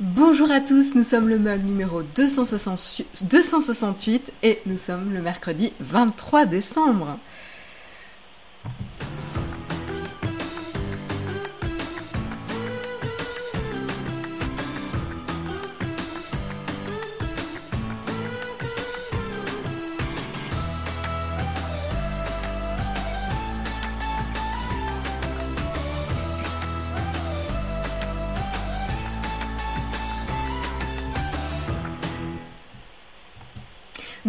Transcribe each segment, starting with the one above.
Bonjour à tous, nous sommes le mug numéro 268 et nous sommes le mercredi 23 décembre.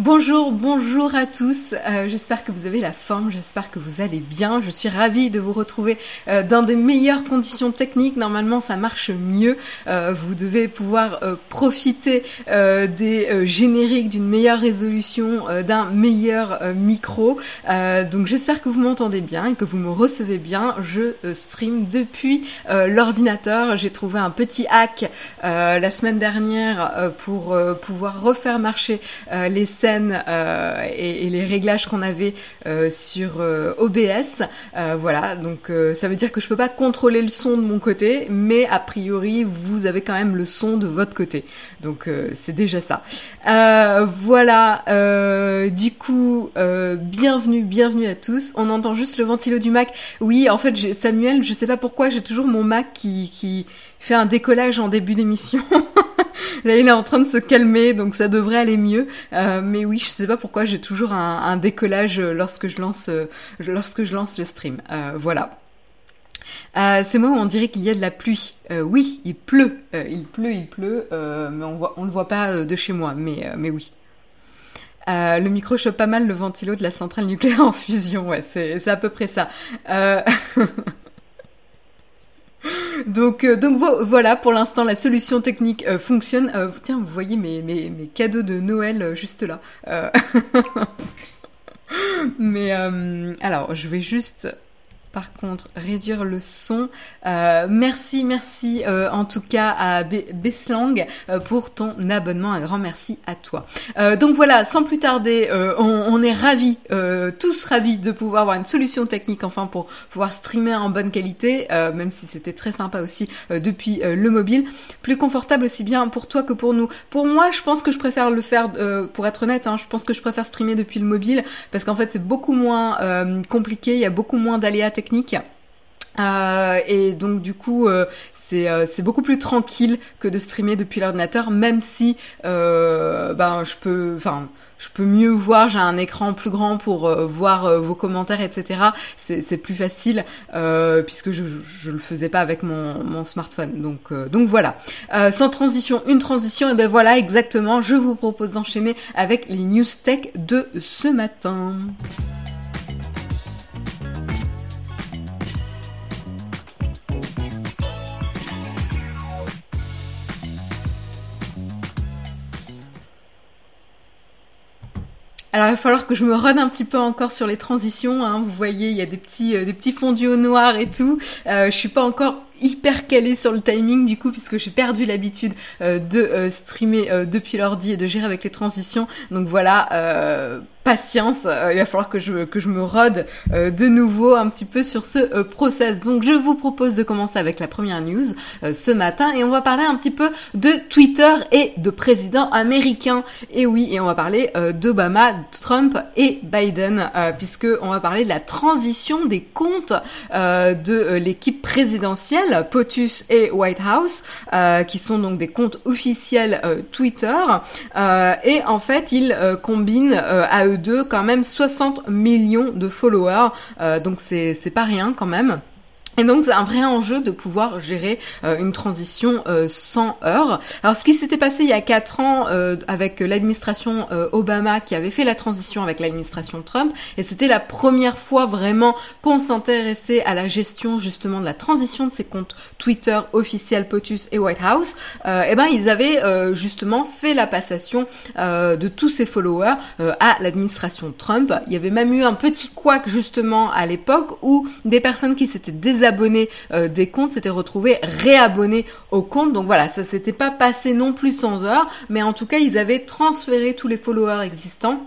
Bonjour, bonjour à tous. Euh, j'espère que vous avez la forme, j'espère que vous allez bien. Je suis ravie de vous retrouver euh, dans des meilleures conditions techniques. Normalement, ça marche mieux. Euh, vous devez pouvoir profiter des génériques, d'une meilleure résolution, d'un meilleur micro. donc, j'espère que vous m'entendez bien et que vous me recevez bien. Je stream depuis l'ordinateur. J'ai trouvé un petit hack la semaine dernière pour pouvoir refaire marcher les euh, et, les réglages qu'on avait euh, sur euh, OBS. voilà, donc ça veut dire que je peux pas contrôler le son de mon côté, mais a priori vous avez quand même le son de votre côté. Donc c'est déjà ça. voilà, du coup, bienvenue, bienvenue à tous. On entend juste le ventilo du Mac. Oui, en fait, Samuel, je sais pas pourquoi, j'ai toujours mon Mac qui, qui fait un décollage en début d'émission. Là, il est en train de se calmer, donc ça devrait aller mieux. Euh, mais oui, je sais pas pourquoi j'ai toujours un, décollage lorsque je lance, euh, lorsque je lance le stream. Euh, voilà. c'est moi où on dirait qu'il y a de la pluie. oui, il pleut, il pleut, il pleut, mais on on le voit pas de chez moi, mais, mais oui. le micro chope pas mal le ventilo de la centrale nucléaire en fusion, ouais, c'est à peu près ça. donc, euh, donc voilà, pour l'instant, la solution technique euh, fonctionne. Euh, tiens, vous voyez mes, cadeaux de Noël juste là. Mais alors, je vais juste par contre réduire le son. Euh, merci, merci euh, en tout cas à Beslang euh, pour ton abonnement. Un grand merci à toi. donc voilà, sans plus tarder, on, est ravis, tous ravis de pouvoir avoir une solution technique enfin pour pouvoir streamer en bonne qualité, même si c'était très sympa aussi depuis le mobile. Plus confortable aussi bien pour toi que pour nous. Pour moi, je pense que je préfère le faire, pour être honnête, hein, je pense que je préfère streamer depuis le mobile parce qu'en fait c'est beaucoup moins compliqué, il y a beaucoup moins d'aléas techniques euh, et donc du coup euh, euh, c'est beaucoup plus tranquille que de streamer depuis l'ordinateur même si ben je peux enfin je peux mieux voir j'ai un écran plus grand pour voir vos commentaires etc c'est plus facile puisque je, je le faisais pas avec mon, mon smartphone. Donc donc voilà. Sans transition une transition et ben voilà exactement. Je vous propose d'enchaîner avec les news tech de ce matin Alors il va falloir que je me run un petit peu encore sur les transitions. Hein. Vous voyez, il y a des petits, euh, des petits fondus au noir et tout. Euh, je suis pas encore hyper calé sur le timing du coup puisque j'ai perdu l'habitude euh, de euh, streamer euh, depuis l'ordi et de gérer avec les transitions. Donc voilà patience il va falloir que je que je me rode de nouveau un petit peu sur ce process. Donc je vous propose de commencer avec la première news ce matin et on va parler un petit peu de Twitter et de présidents américains et oui et on va parler d'Obama Trump et Biden puisque on va parler de la transition des comptes de l'équipe présidentielle POTUS et White House, euh, qui sont donc des comptes officiels euh, Twitter. Euh, et en fait, ils combinent à eux deux quand même 60 millions de followers. donc c'est pas rien quand même. Et donc c'est un vrai enjeu de pouvoir gérer euh, une transition euh, sans heurts. Alors ce qui s'était passé il y a quatre ans euh, avec l'administration Obama qui avait fait la transition avec l'administration Trump, et c'était la première fois vraiment qu'on s'intéressait à la gestion justement de la transition de ces comptes Twitter officiels POTUS et White House. et ben ils avaient justement fait la passation de tous ces followers à l'administration Trump. Il y avait même eu un petit couac justement à l'époque où des personnes qui s'étaient désabonnés euh, des comptes s'étaient retrouvés réabonnés au compte. Donc voilà, ça s'était pas passé non plus sans heures, mais en tout cas, ils avaient transféré tous les followers existants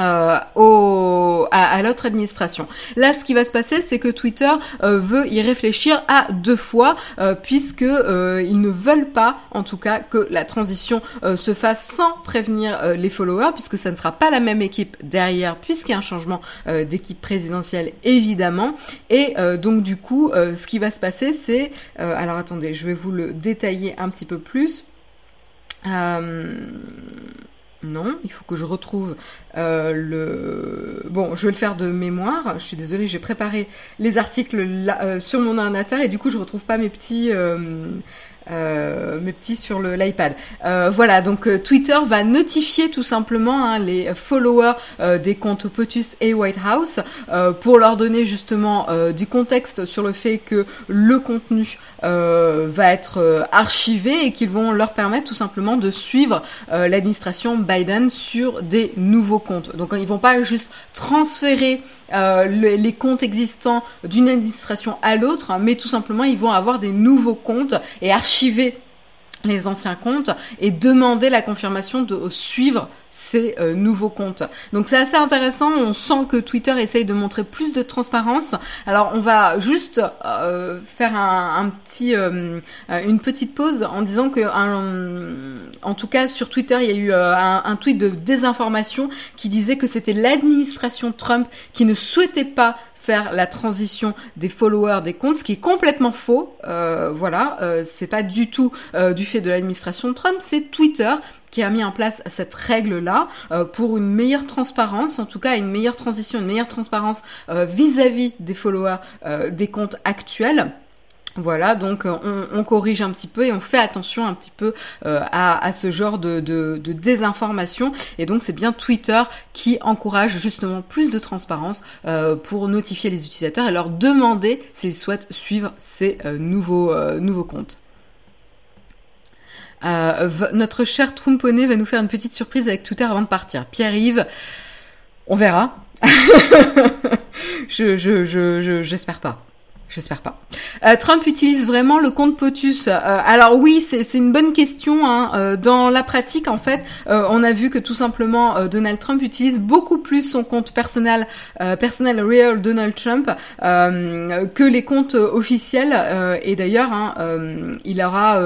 euh, au, à, l'autre administration. Là, ce qui va se passer, c'est que Twitter euh, veut y réfléchir à deux fois, euh, puisque euh, ils ne veulent pas, en tout cas, que la transition se fasse sans prévenir les followers, puisque ça ne sera pas la même équipe derrière, puisqu'il y a un changement d'équipe présidentielle, évidemment. Et donc, du coup, ce qui va se passer, c'est, alors attendez, je vais vous le détailler un petit peu plus. Non, il faut que je retrouve euh, le. Bon, je vais le faire de mémoire. Je suis désolée, j'ai préparé les articles euh, sur mon ordinateur et du coup, je retrouve pas mes petits. Euh, mes petits sur l'iPad. voilà, donc Twitter va notifier tout simplement hein, les followers des comptes POTUS et White House pour leur donner justement du contexte sur le fait que le contenu euh, va être euh, archivé et qu'ils vont leur permettre tout simplement de suivre euh, l'administration Biden sur des nouveaux comptes. Donc ils vont pas juste transférer les comptes existants d'une administration à l'autre, mais tout simplement ils vont avoir des nouveaux comptes et archiver les anciens comptes et demander la confirmation de suivre ces euh, nouveaux comptes. Donc c'est assez intéressant, on sent que Twitter essaye de montrer plus de transparence. Alors on va juste euh, faire un, petit, euh, une petite pause en disant que en tout cas sur Twitter il y a eu un, un tweet de désinformation qui disait que c'était l'administration Trump qui ne souhaitait pas la transition des followers des comptes, ce qui est complètement faux. Euh, voilà, euh, c'est pas du tout euh, du fait de l'administration Trump, c'est Twitter qui a mis en place cette règle-là pour une meilleure transparence, en tout cas une meilleure transition, une meilleure transparence vis-à-vis des followers des comptes actuels. Voilà, donc euh, on, corrige un petit peu et on fait attention un petit peu euh, à, ce genre de, désinformation. Et donc c'est bien Twitter qui encourage justement plus de transparence euh, pour notifier les utilisateurs et leur demander s'ils souhaitent suivre ces nouveaux, nouveaux comptes. notre cher Trumponné va nous faire une petite surprise avec Twitter avant de partir. Pierre-Yves, on verra. je, j'espère pas. J'espère pas. Euh, Trump utilise vraiment le compte POTUS. Euh, alors oui, c'est une bonne question. Hein. Euh, dans la pratique, en fait, on a vu que tout simplement Donald Trump utilise beaucoup plus son compte personnel, personnel Real Donald Trump, que les comptes officiels. et d'ailleurs, hein, il aura,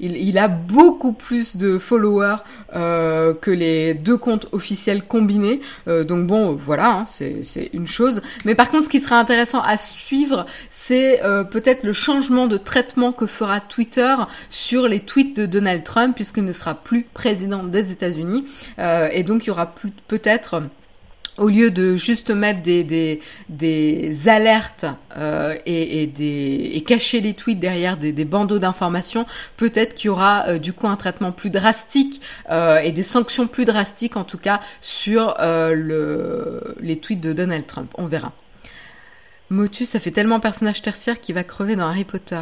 il, il, a beaucoup plus de followers que les deux comptes officiels combinés. donc bon, voilà, hein, c'est une chose. Mais par contre, ce qui sera intéressant à suivre c'est euh, peut-être le changement de traitement que fera Twitter sur les tweets de Donald Trump, puisqu'il ne sera plus président des États-Unis. Euh, et donc, il y aura peut-être au lieu de juste mettre des, alertes euh, et, cacher les tweets derrière des, bandeaux d'informations, peut-être qu'il y aura du coup un traitement plus drastique et des sanctions plus drastiques en tout cas sur le, les tweets de Donald Trump. On verra. Motus, ça fait tellement personnage tertiaire qu'il va crever dans Harry Potter.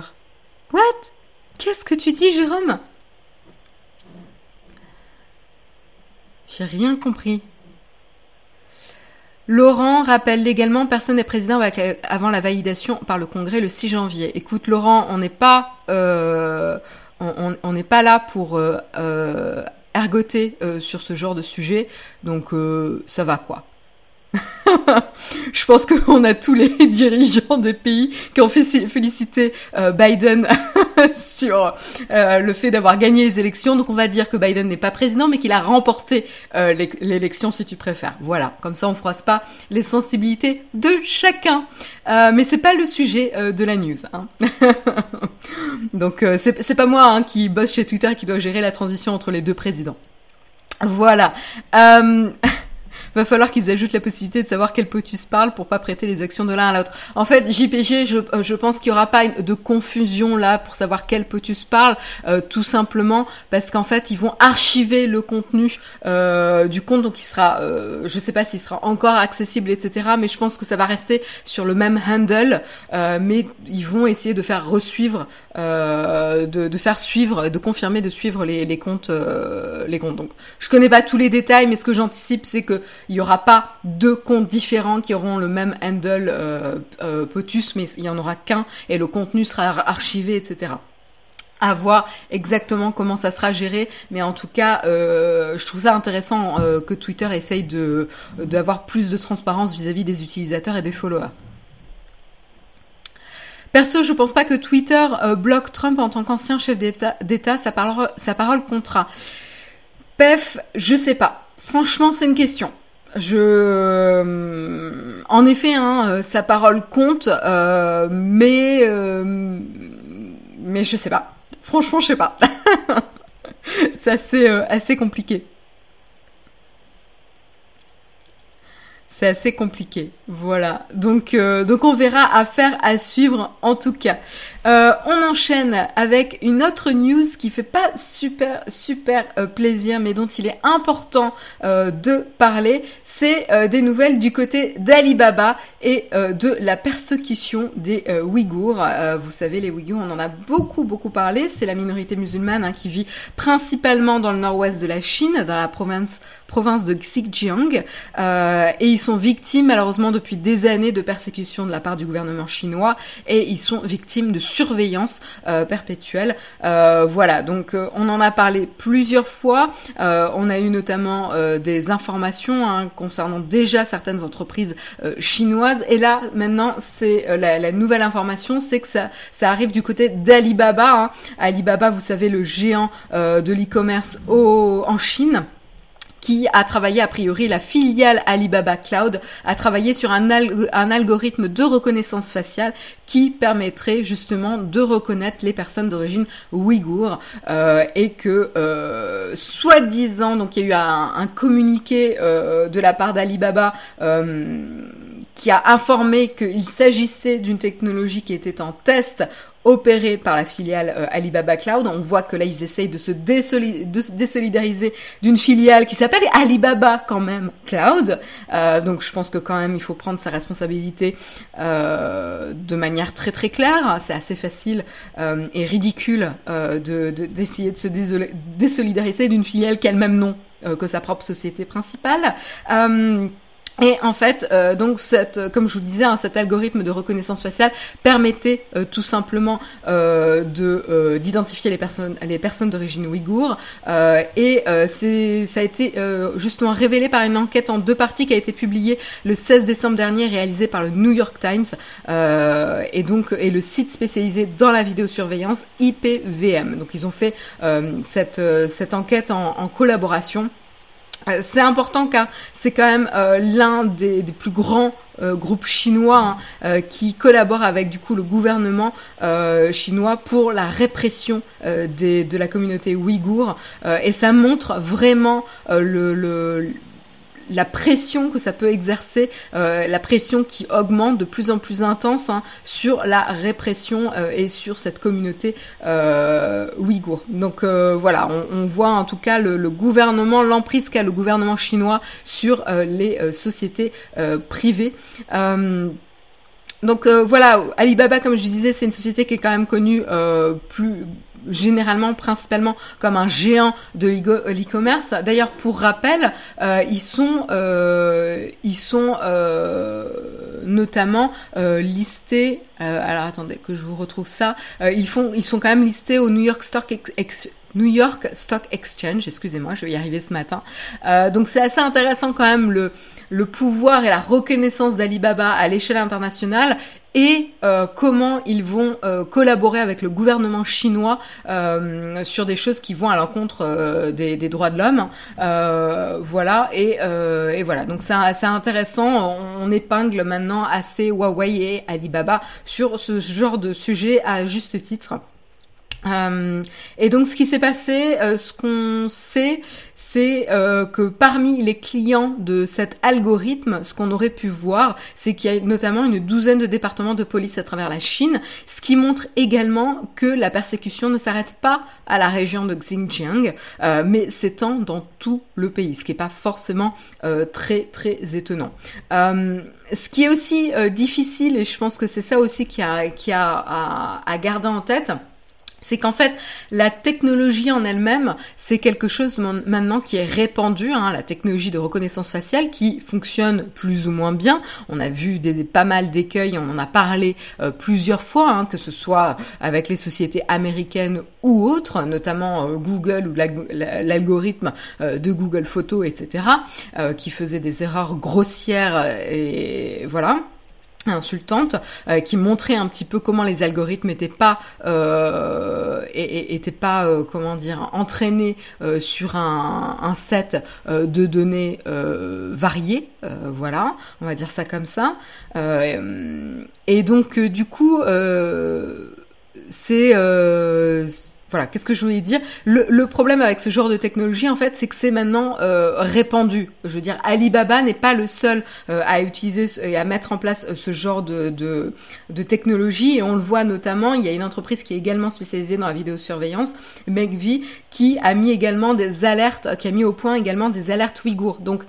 What? Qu'est-ce que tu dis, Jérôme? J'ai rien compris. Laurent rappelle légalement personne n'est président avant la validation par le Congrès le 6 janvier. Écoute, Laurent, on n'est pas, euh, on n'est pas là pour euh, euh, ergoter sur ce genre de sujet, donc ça va quoi. je pense qu'on a tous les dirigeants des pays qui ont fait féliciter euh, Biden sur euh, le fait d'avoir gagné les élections. Donc on va dire que Biden n'est pas président, mais qu'il a remporté euh, l'élection, si tu préfères. Voilà, comme ça on froisse pas les sensibilités de chacun. mais c'est pas le sujet de la news. Hein. Donc c'est pas moi hein, qui bosse chez Twitter qui doit gérer la transition entre les deux présidents. Voilà va falloir qu'ils ajoutent la possibilité de savoir quel potus parle pour pas prêter les actions de l'un à l'autre. En fait, JPG, je, euh, je pense qu'il y aura pas de confusion là pour savoir quel potus parle, euh, tout simplement parce qu'en fait, ils vont archiver le contenu euh, du compte, donc il sera, euh, je sais pas s'il sera encore accessible, etc. Mais je pense que ça va rester sur le même handle, mais ils vont essayer de faire resuivre, de, de, faire suivre, de confirmer, de suivre les, comptes, les comptes. Donc, je connais pas tous les détails, mais ce que j'anticipe, c'est que il n'y aura pas deux comptes différents qui auront le même handle euh, euh, POTUS, mais il n'y en aura qu'un et le contenu sera archivé, etc. à voir exactement comment ça sera géré, mais en tout cas, euh, je trouve ça intéressant euh, que Twitter essaye de d'avoir plus de transparence vis-à-vis des utilisateurs et des followers. Perso, je pense pas que Twitter euh, bloque Trump en tant qu'ancien chef d'État, sa parole, sa parole comptera. Pef, je sais pas. Franchement, c'est une question. Je, en effet, hein, sa parole compte, mais je sais pas. Franchement, je sais pas. c'est euh, assez compliqué. C'est assez compliqué. Voilà. Donc, euh, donc on verra affaire à suivre en tout cas. Euh, on enchaîne avec une autre news qui fait pas super super euh, plaisir, mais dont il est important de parler. C'est des nouvelles du côté d'Alibaba et de la persécution des Ouïghours. vous savez, les Ouïghours, on en a beaucoup beaucoup parlé. C'est la minorité musulmane hein, qui vit principalement dans le nord-ouest de la Chine, dans la province province de Xinjiang, et ils sont victimes malheureusement depuis des années de persécution de la part du gouvernement chinois, et ils sont victimes de surveillance euh, perpétuelle. Euh, voilà, donc euh, on en a parlé plusieurs fois. on a eu notamment des informations hein, concernant déjà certaines entreprises chinoises. Et là, maintenant, c'est la, nouvelle information, c'est que ça, ça arrive du côté d'Alibaba. Hein. Alibaba, vous savez, le géant de l'e-commerce en Chine qui a travaillé a priori la filiale Alibaba Cloud a travaillé sur un, algorithme de reconnaissance faciale qui permettrait justement de reconnaître les personnes d'origine ouïghour euh, et que euh, soi-disant donc il y a eu un, un communiqué euh, de la part d'Alibaba euh, qui a informé qu'il s'agissait d'une technologie qui était en test opéré par la filiale euh, Alibaba Cloud. On voit que là, ils essayent de se, désolidariser d'une filiale qui s'appelle Alibaba quand même Cloud. Euh, donc je pense que quand même, il faut prendre sa responsabilité euh, de manière très très claire. C'est assez facile et ridicule d'essayer de, de, se désolidariser d'une filiale qui a le même nom que sa propre société principale. Et en fait, euh, donc cette, comme je vous le disais, hein, cet algorithme de reconnaissance faciale permettait euh, tout simplement euh, de d'identifier les personnes les personnes d'origine ouïghour. et c'est ça a été justement révélé par une enquête en deux parties qui a été publiée le 16 décembre dernier, réalisée par le New York Times et donc et le site spécialisé dans la vidéosurveillance IPVM. Donc ils ont fait cette cette enquête en, en collaboration. Euh, c'est important car c'est quand même euh, l'un des, plus grands euh, groupes chinois hein, qui collabore avec du coup le gouvernement chinois pour la répression de la communauté ouïghour. Et ça montre vraiment le, la pression que ça peut exercer, euh, la pression qui augmente de plus en plus intense hein, sur la répression euh, et sur cette communauté euh, ouïghour. Donc voilà, on, voit en tout cas le, gouvernement, l'emprise qu'a le gouvernement chinois sur les sociétés privées. donc voilà, Alibaba, comme je disais, c'est une société qui est quand même connue plus généralement principalement comme un géant de l'e-commerce. D'ailleurs, pour rappel, euh, ils sont euh, ils sont euh, notamment listés. alors attendez que je vous retrouve ça. ils font ils sont quand même listés au New York Stock Exchange New York Stock Exchange, excusez-moi, je vais y arriver ce matin. Euh, donc c'est assez intéressant quand même le, le pouvoir et la reconnaissance d'Alibaba à l'échelle internationale et euh, comment ils vont euh, collaborer avec le gouvernement chinois euh, sur des choses qui vont à l'encontre euh, des, des, droits de l'homme. Euh, voilà et, et, voilà donc c'est assez intéressant. On, épingle maintenant assez Huawei et Alibaba sur ce genre de sujet à juste titre. Euh, et donc ce qui s'est passé, euh, ce qu'on sait, c'est euh, que parmi les clients de cet algorithme, ce qu'on aurait pu voir, c'est qu'il y a notamment une douzaine de départements de police à travers la Chine, ce qui montre également que la persécution ne s'arrête pas à la région de Xinjiang, mais s'étend dans tout le pays, ce qui n'est pas forcément très très étonnant. ce qui est aussi difficile, et je pense que c'est ça aussi qui a, qui a à, à garder en tête, c'est qu'en fait, la technologie en elle-même, c'est quelque chose maintenant qui est répandu, hein, la technologie de reconnaissance faciale qui fonctionne plus ou moins bien. On a vu des, pas mal d'écueils, on en a parlé euh, plusieurs fois, hein, que ce soit avec les sociétés américaines ou autres, notamment euh, Google ou l'algorithme euh, de Google Photos, etc., qui faisait des erreurs grossières et voilà insultante euh, qui montrait un petit peu comment les algorithmes n'étaient pas euh, étaient pas euh, comment dire entraînés euh, sur un, un set de données variées voilà on va dire ça comme ça. Et donc du coup c'est voilà, qu'est-ce que je voulais dire? Le, le, problème avec ce genre de technologie, en fait, c'est que c'est maintenant euh, répandu. Je veux dire, Alibaba n'est pas le seul euh, à utiliser et à mettre en place euh, ce genre de, de, de, technologie. Et on le voit notamment, il y a une entreprise qui est également spécialisée dans la vidéosurveillance, Megvii, qui a mis également des alertes, qui a mis au point également des alertes ouïghours. Donc,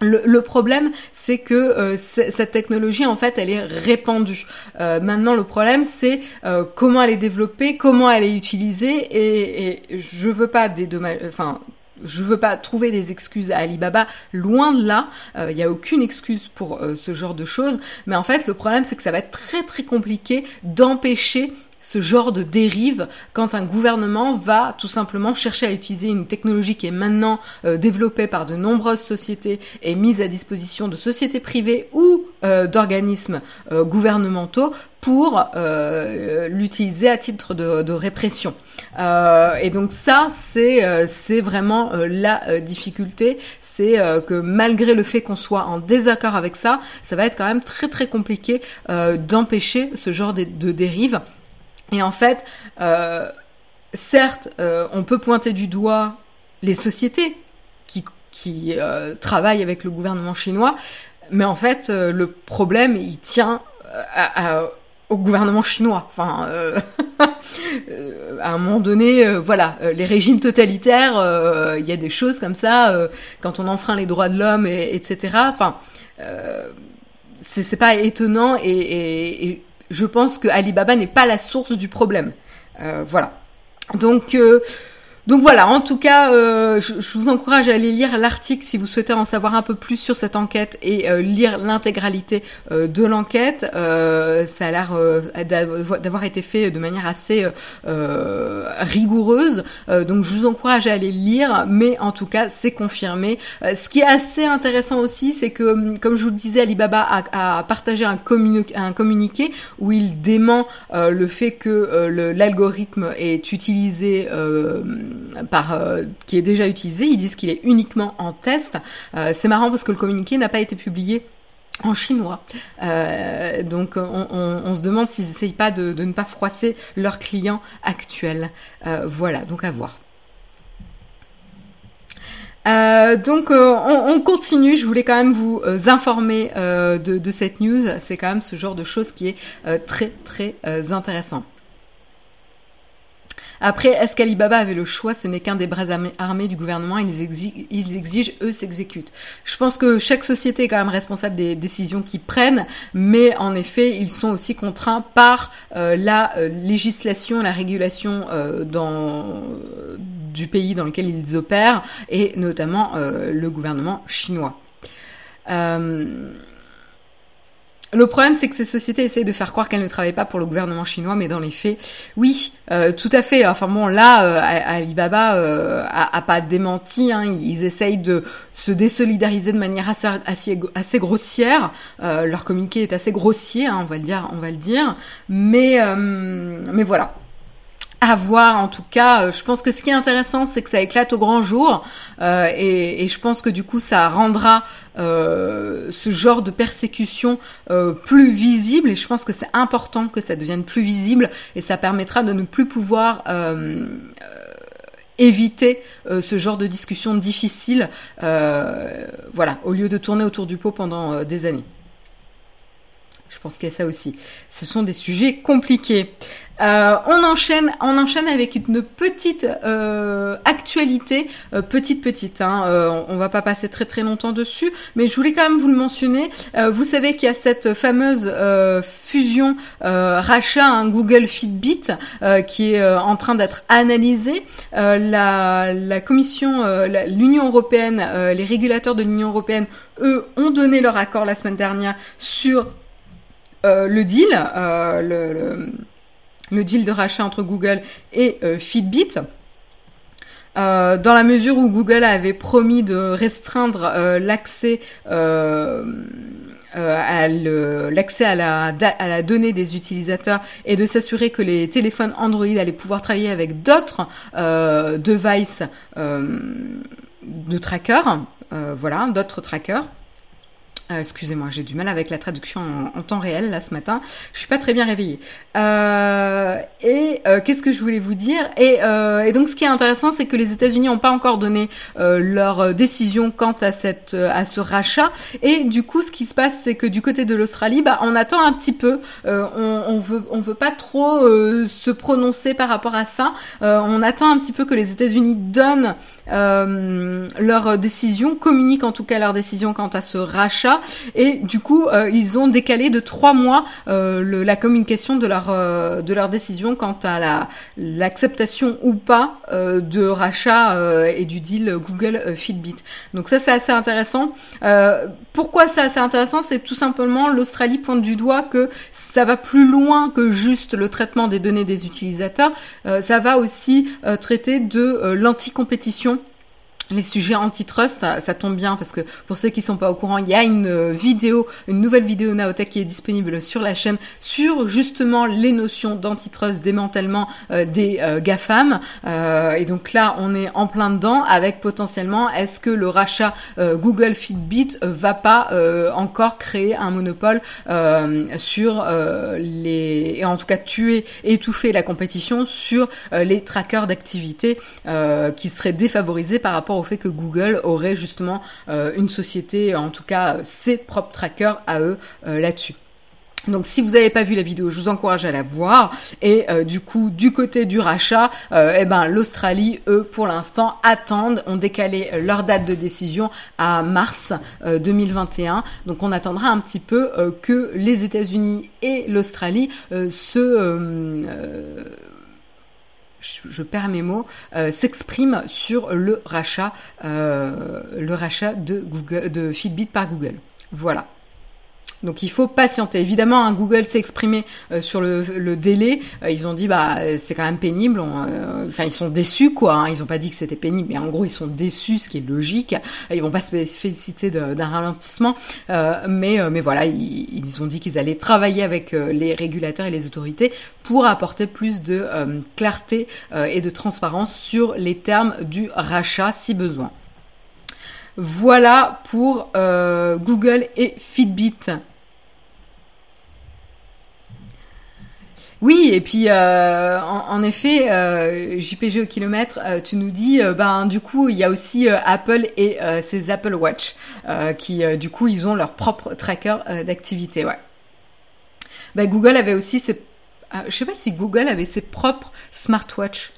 le, problème, c'est que euh, cette technologie, en fait, elle est répandue. Euh, maintenant, le problème, c'est euh, comment elle est développée, comment elle est utilisée, et, je veux pas dédommager, enfin, je veux pas trouver des excuses à Alibaba, loin de là. Il n'y a aucune excuse pour ce genre de choses, mais en fait, le problème, c'est que ça va être très très compliqué d'empêcher ce genre de dérive quand un gouvernement va tout simplement chercher à utiliser une technologie qui est maintenant euh, développée par de nombreuses sociétés et mise à disposition de sociétés privées ou euh, d'organismes euh, gouvernementaux pour l'utiliser à titre de, répression. et donc ça, c'est c'est vraiment la difficulté, c'est que malgré le fait qu'on soit en désaccord avec ça, ça va être quand même très très compliqué d'empêcher ce genre de, de dérive. Et en fait, euh, certes, euh, on peut pointer du doigt les sociétés qui, qui euh, travaillent avec le gouvernement chinois, mais en fait, le problème, il tient au gouvernement chinois. Enfin, à un moment donné, voilà, les régimes totalitaires, il y a des choses comme ça, quand on enfreint les droits de l'homme, et, etc. Enfin, c'est pas étonnant et, et je pense que Alibaba n'est pas la source du problème. Euh, voilà. Donc euh, donc voilà, en tout cas, euh, je, vous encourage à aller lire l'article si vous souhaitez en savoir un peu plus sur cette enquête et euh, lire l'intégralité euh, de l'enquête. ça a l'air d'avoir été fait de manière assez rigoureuse, donc je vous encourage à aller lire, mais en tout cas, c'est confirmé. ce qui est assez intéressant aussi, c'est que, comme je vous le disais, Alibaba a, a partagé un, un, communiqué où il dément le fait que l'algorithme est utilisé par, euh, qui est déjà utilisé. Ils disent qu'il est uniquement en test. Euh, c'est marrant parce que le communiqué n'a pas été publié en chinois. Euh, donc on, se demande s'ils n'essayent pas de, ne pas froisser leurs clients actuels. voilà, donc à voir. donc on, continue, je voulais quand même vous informer de, de, cette news, c'est quand même ce genre de choses qui est très très intéressant. Après, est-ce qu'Alibaba avait le choix Ce n'est qu'un des bras armés du gouvernement. Ils, exigent, eux s'exécutent. Je pense que chaque société est quand même responsable des décisions qu'ils prennent, mais en effet, ils sont aussi contraints par euh, la euh, législation, la régulation euh, du pays dans lequel ils opèrent, et notamment le gouvernement chinois. Le problème, c'est que ces sociétés essayent de faire croire qu'elles ne travaillent pas pour le gouvernement chinois, mais dans les faits, oui, euh, tout à fait. Enfin bon, là, euh, Alibaba euh, a, pas démenti. Hein. ils essayent de se désolidariser de manière assez, assez, grossière. leur communiqué est assez grossier, hein, on va le dire, on va le dire. Mais, mais voilà à voir en tout cas. Euh, je pense que ce qui est intéressant, c'est que ça éclate au grand jour euh, et, je pense que du coup, ça rendra euh, ce genre de persécution plus visible et je pense que c'est important que ça devienne plus visible et ça permettra de ne plus pouvoir éviter ce genre de discussion difficile, voilà, au lieu de tourner autour du pot pendant des années. Je pense qu'il y a ça aussi. Ce sont des sujets compliqués. Euh, on enchaîne, on enchaîne avec une petite euh, actualité, euh, petite petite. Hein, on, va pas passer très très longtemps dessus, mais je voulais quand même vous le mentionner. vous savez qu'il y a cette fameuse fusion rachat hein, Google Fitbit qui est en train d'être analysée. La, la, commission, l'Union européenne, les régulateurs de l'Union européenne, eux, ont donné leur accord la semaine dernière sur le deal, le le deal de rachat entre Google et euh, Fitbit. Euh, dans la mesure où Google avait promis de restreindre euh, l'accès à l'accès à la, à la donnée des utilisateurs et de s'assurer que les téléphones Android allaient pouvoir travailler avec d'autres devices de trackers, voilà, d'autres trackers. Euh, excusez-moi, j'ai du mal avec la traduction en, temps réel là ce matin. Je suis pas très bien réveillée. Euh, et euh, qu'est-ce que je voulais vous dire? Et, et, donc ce qui est intéressant, c'est que les États-Unis n'ont pas encore donné leur décision quant à cette à ce rachat. Et du coup, ce qui se passe, c'est que du côté de l'Australie, bah, on attend un petit peu. on, on veut on veut pas trop se prononcer par rapport à ça. on attend un petit peu que les États-Unis donnent leur décision, communiquent en tout cas leur décision quant à ce rachat. Et du coup, euh, ils ont décalé de trois mois euh, la communication de leur euh, de leur décision quant à la l'acceptation ou pas de rachat et du deal Google Fitbit. Donc ça, c'est assez intéressant. pourquoi c'est assez intéressant? C'est tout simplement l'Australie pointe du doigt que ça va plus loin que juste le traitement des données des utilisateurs. ça va aussi traiter de l'anticompétition les sujets antitrust, ça, tombe bien parce que pour ceux qui sont pas au courant, il y a une euh, vidéo, une nouvelle vidéo Naotech qui est disponible sur la chaîne sur justement les notions d'antitrust, démantèlement euh, des euh, GAFAM. et donc là, on est en plein dedans avec potentiellement est-ce que le rachat Google Fitbit va pas encore créer un monopole sur les et en tout cas tuer, étouffer la compétition sur les trackers d'activité qui seraient défavorisés par rapport au fait que Google aurait justement euh, une société, en tout cas euh, ses propres trackers à eux euh, là-dessus. Donc si vous n'avez pas vu la vidéo, je vous encourage à la voir. Et du coup, du côté du rachat, eh ben l'Australie, eux, pour l'instant, attendent, ont décalé leur date de décision à mars 2021. Donc on attendra un petit peu que les États-Unis et l'Australie se je, perds mes mots, euh, s'exprime sur le rachat, euh, le rachat de, Google, de Fitbit par Google. Voilà. Donc il faut patienter. Évidemment, un Google s'est exprimé euh, sur le, délai. Euh, ils ont dit bah c'est quand même pénible. Euh, enfin ils sont déçus quoi. Hein. Ils ont pas dit que c'était pénible, mais en gros ils sont déçus, ce qui est logique. Ils vont pas se féliciter d'un ralentissement, mais voilà ils ont dit qu'ils allaient travailler avec les régulateurs et les autorités pour apporter plus de clarté et de transparence sur les termes du rachat si besoin. Voilà pour Google et Fitbit. Oui, et puis euh, en, effet, euh, JPG au kilomètre, euh, tu nous dis, ben du coup, il y a aussi Apple et ses Apple Watch qui, du coup, ils ont leur propre tracker d'activité. Ouais. Ben, Google avait aussi ses, je sais pas si Google avait ses propres smartwatch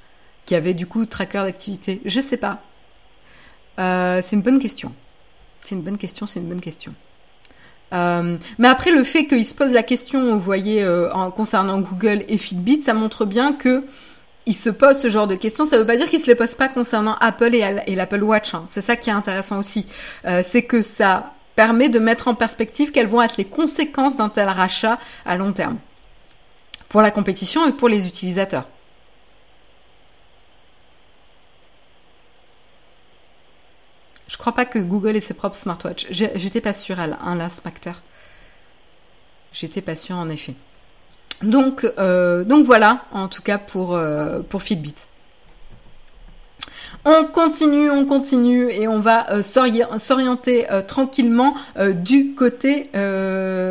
qui avaient du coup tracker d'activité. Je sais pas. C'est une bonne question. C'est une bonne question. C'est une bonne question. Euh, mais après, le fait qu'il se pose la question, vous voyez, euh, concernant Google et Fitbit, ça montre bien que il se pose ce genre de questions. Ça veut pas dire qu'il se les pose pas concernant Apple et, l'Apple Watch. Hein. C'est ça qui est intéressant aussi. Euh, c'est que ça permet de mettre en perspective quelles vont être les conséquences d'un tel rachat à long terme pour la compétition et pour les utilisateurs. Je crois pas que Google ait ses propres smartwatches. J'étais pas sûre, un là, Spectre. J'étais pas sûre en effet. Donc, euh, donc voilà, en tout cas pour, euh, pour Fitbit. On continue, on continue et on va euh, s'orienter euh, tranquillement euh, du côté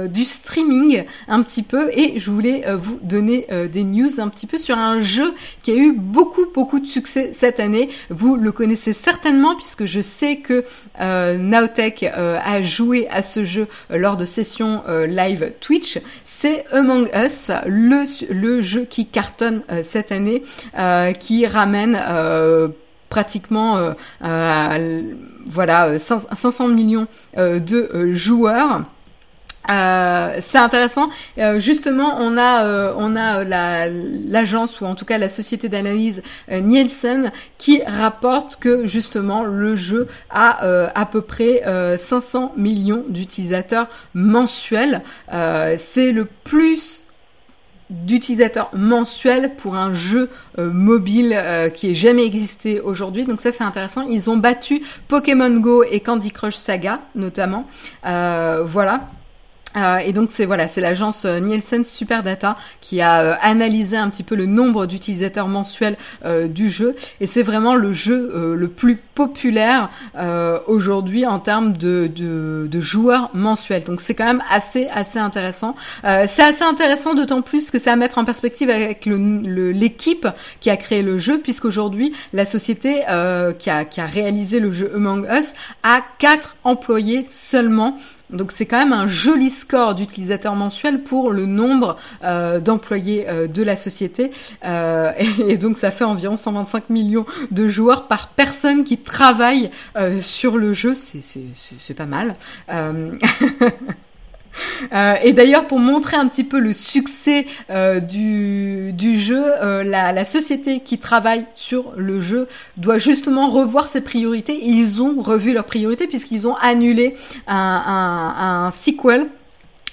du streaming un petit peu et je voulais vous donner des news un petit peu sur un jeu qui a eu beaucoup beaucoup de succès cette année. Vous le connaissez certainement puisque je sais que Nowtech a joué à ce jeu lors de sessions live Twitch. C'est Among Us, le jeu qui cartonne cette année, qui ramène pratiquement euh, euh, voilà 500 millions euh, de joueurs. c'est intéressant. justement, on a on a l'agence ou en tout cas la société d'analyse Nielsen qui rapporte que justement le jeu a à peu près 500 millions d'utilisateurs mensuels. c'est le plus d'utilisateurs mensuels pour un jeu euh, mobile euh, qui ait jamais existé aujourd'hui. Donc ça c'est intéressant. Ils ont battu Pokémon Go et Candy Crush Saga notamment. Euh, voilà. Euh, et donc c'est voilà, c'est l'agence euh, Nielsen Superdata qui a euh, analysé un petit peu le nombre d'utilisateurs mensuels du jeu et c'est vraiment le jeu le plus populaire aujourd'hui en termes de, de, de, joueurs mensuels. Donc c'est quand même assez assez intéressant. c'est assez intéressant d'autant plus que c'est à mettre en perspective avec l'équipe le, qui a créé le jeu puisqu'aujourd'hui la société qui, a, qui a réalisé le jeu Among Us a quatre employés seulement donc c'est quand même un joli score d'utilisateurs mensuels pour le nombre euh, d'employés euh, de la société. Euh, et, donc ça fait environ 125 millions de joueurs par personne qui travaille sur le jeu. C'est pas mal. Euh, et d'ailleurs, pour montrer un petit peu le succès euh, du, jeu, euh, la, société qui travaille sur le jeu doit justement revoir ses priorités. Ils ont revu leurs priorités puisqu'ils ont annulé un, un, un sequel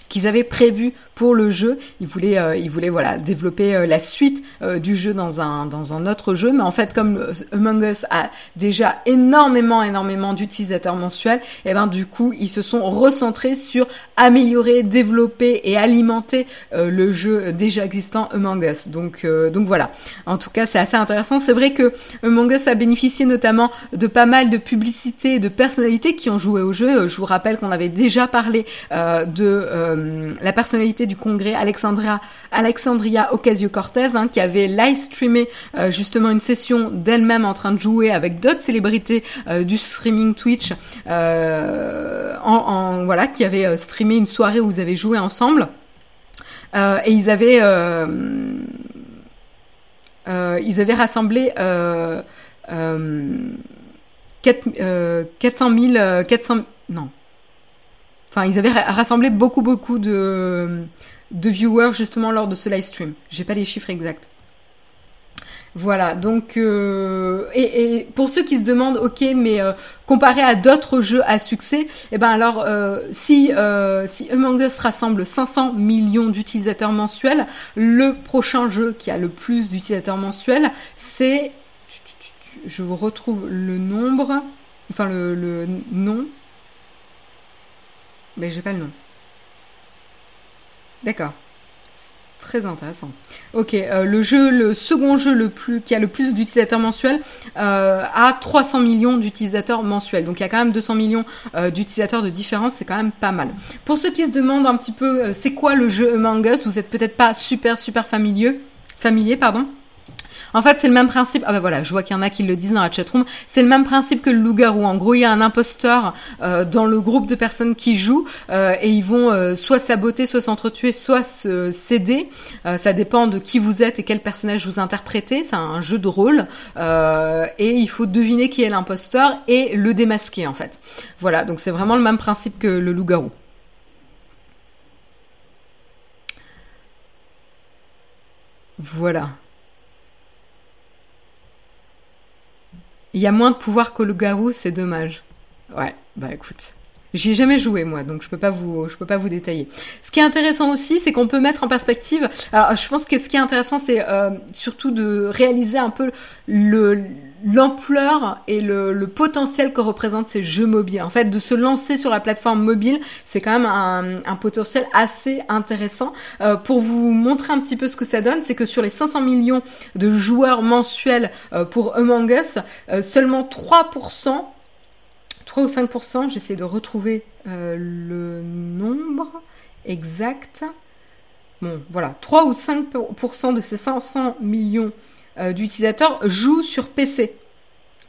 qu'ils avaient prévu pour le jeu. Ils voulaient, euh, ils voulaient voilà développer euh, la suite euh, du jeu dans un dans un autre jeu. Mais en fait, comme Among Us a déjà énormément énormément d'utilisateurs mensuels, et eh ben du coup ils se sont recentrés sur améliorer, développer et alimenter le jeu déjà existant Among Us. Donc donc voilà. En tout cas, c'est assez intéressant. C'est vrai que Among Us a bénéficié notamment de pas mal de publicités et de personnalités qui ont joué au jeu. Je vous rappelle qu'on avait déjà parlé de la personnalité du congrès Alexandria, Alexandria Ocasio-Cortez, hein, qui avait live streamé euh, justement une session d'elle-même en train de jouer avec d'autres célébrités euh, du streaming Twitch, euh, voilà, qui avait streamé une soirée où vous avez joué ensemble. et ils avaient, ils avaient rassemblé 4, 400 000, 400, non, Enfin, ils avaient rassemblé beaucoup, beaucoup de, viewers justement lors de ce live stream. J'ai pas les chiffres exacts. Voilà, donc euh, et, pour ceux qui se demandent, ok, mais euh, comparé à d'autres jeux à succès, eh ben alors euh, si si Among Us rassemble 500 millions d'utilisateurs mensuels, le prochain jeu qui a le plus d'utilisateurs mensuels, c'est, je vous retrouve le nombre, enfin le nom, mais j'ai pas le nom. D'accord. Très intéressant. Ok, euh, le jeu, le second jeu le plus qui a le plus d'utilisateurs mensuels euh, a 300 millions d'utilisateurs mensuels. Donc il y a quand même 200 millions euh, d'utilisateurs de différence, c'est quand même pas mal. Pour ceux qui se demandent un petit peu c'est quoi le jeu Among Us, vous êtes peut-être pas super super familier, familier pardon. En fait, c'est le même principe. Ah ben voilà, je vois qu'il y en a qui le disent dans la chatroom. C'est le même principe que le loup-garou. En gros, il y a un imposteur euh, dans le groupe de personnes qui jouent euh, et ils vont euh, soit saboter, soit s'entretuer, soit se céder. ça dépend de qui vous êtes et quel personnage vous interprétez. C'est un jeu de rôle et il faut deviner qui est l'imposteur et le démasquer en fait. Voilà, donc c'est vraiment le même principe que le loup-garou. Voilà. Il y a moins de pouvoir que le garou, c'est dommage. Ouais, bah écoute. J'y ai jamais joué moi, donc je peux pas vous, je peux pas vous détailler. Ce qui est intéressant aussi, c'est qu'on peut mettre en perspective. Alors, je pense que ce qui est intéressant, c'est euh, surtout de réaliser un peu le l'ampleur et le, le, potentiel que représentent ces jeux mobiles. En fait, de se lancer sur la plateforme mobile, c'est quand même un, un, potentiel assez intéressant. Euh, pour vous montrer un petit peu ce que ça donne, c'est que sur les 500 millions de joueurs mensuels euh, pour Among Us, euh, seulement 3% 3 ou 5%, j'essaie de retrouver euh, le nombre exact. Bon, voilà, 3 ou 5% de ces 500 millions euh, d'utilisateurs jouent sur PC,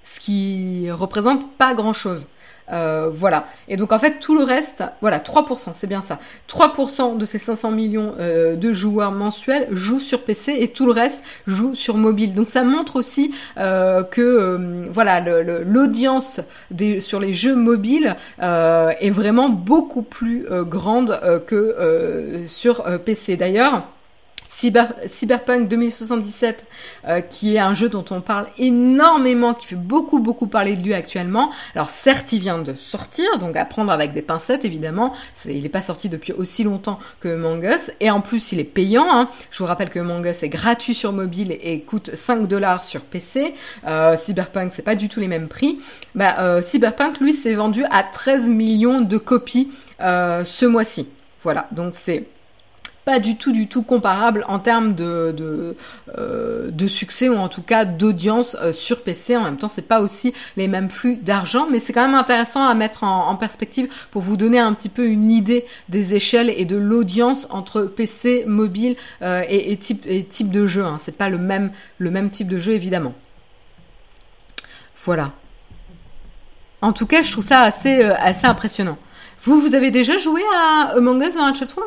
ce qui représente pas grand-chose. Euh, voilà. Et donc en fait tout le reste, voilà, 3%, c'est bien ça. 3% de ces 500 millions euh, de joueurs mensuels jouent sur PC et tout le reste joue sur mobile. Donc ça montre aussi euh, que voilà l'audience sur les jeux mobiles est vraiment beaucoup plus grande que sur PC. D'ailleurs. Cyberpunk 2077, euh, qui est un jeu dont on parle énormément, qui fait beaucoup beaucoup parler de lui actuellement. Alors certes, il vient de sortir, donc à prendre avec des pincettes évidemment. il n'est pas sorti depuis aussi longtemps que Mangus, et en plus il est payant. Hein. Je vous rappelle que Mangus est gratuit sur mobile et coûte 5 dollars sur PC. Euh, Cyberpunk, c'est pas du tout les mêmes prix. Bah, euh, Cyberpunk, lui, s'est vendu à 13 millions de copies ce mois-ci. Voilà, donc c'est pas du tout du tout comparable en termes de de, euh, succès ou en tout cas d'audience euh, sur PC. En même temps, c'est pas aussi les mêmes flux d'argent, mais c'est quand même intéressant à mettre en, perspective pour vous donner un petit peu une idée des échelles et de l'audience entre PC, mobile euh, et, et, type et type de jeu. Hein. C'est pas le même le même type de jeu évidemment. Voilà. En tout cas, je trouve ça assez assez impressionnant. Vous, vous avez déjà joué à Among Us dans la chatroom?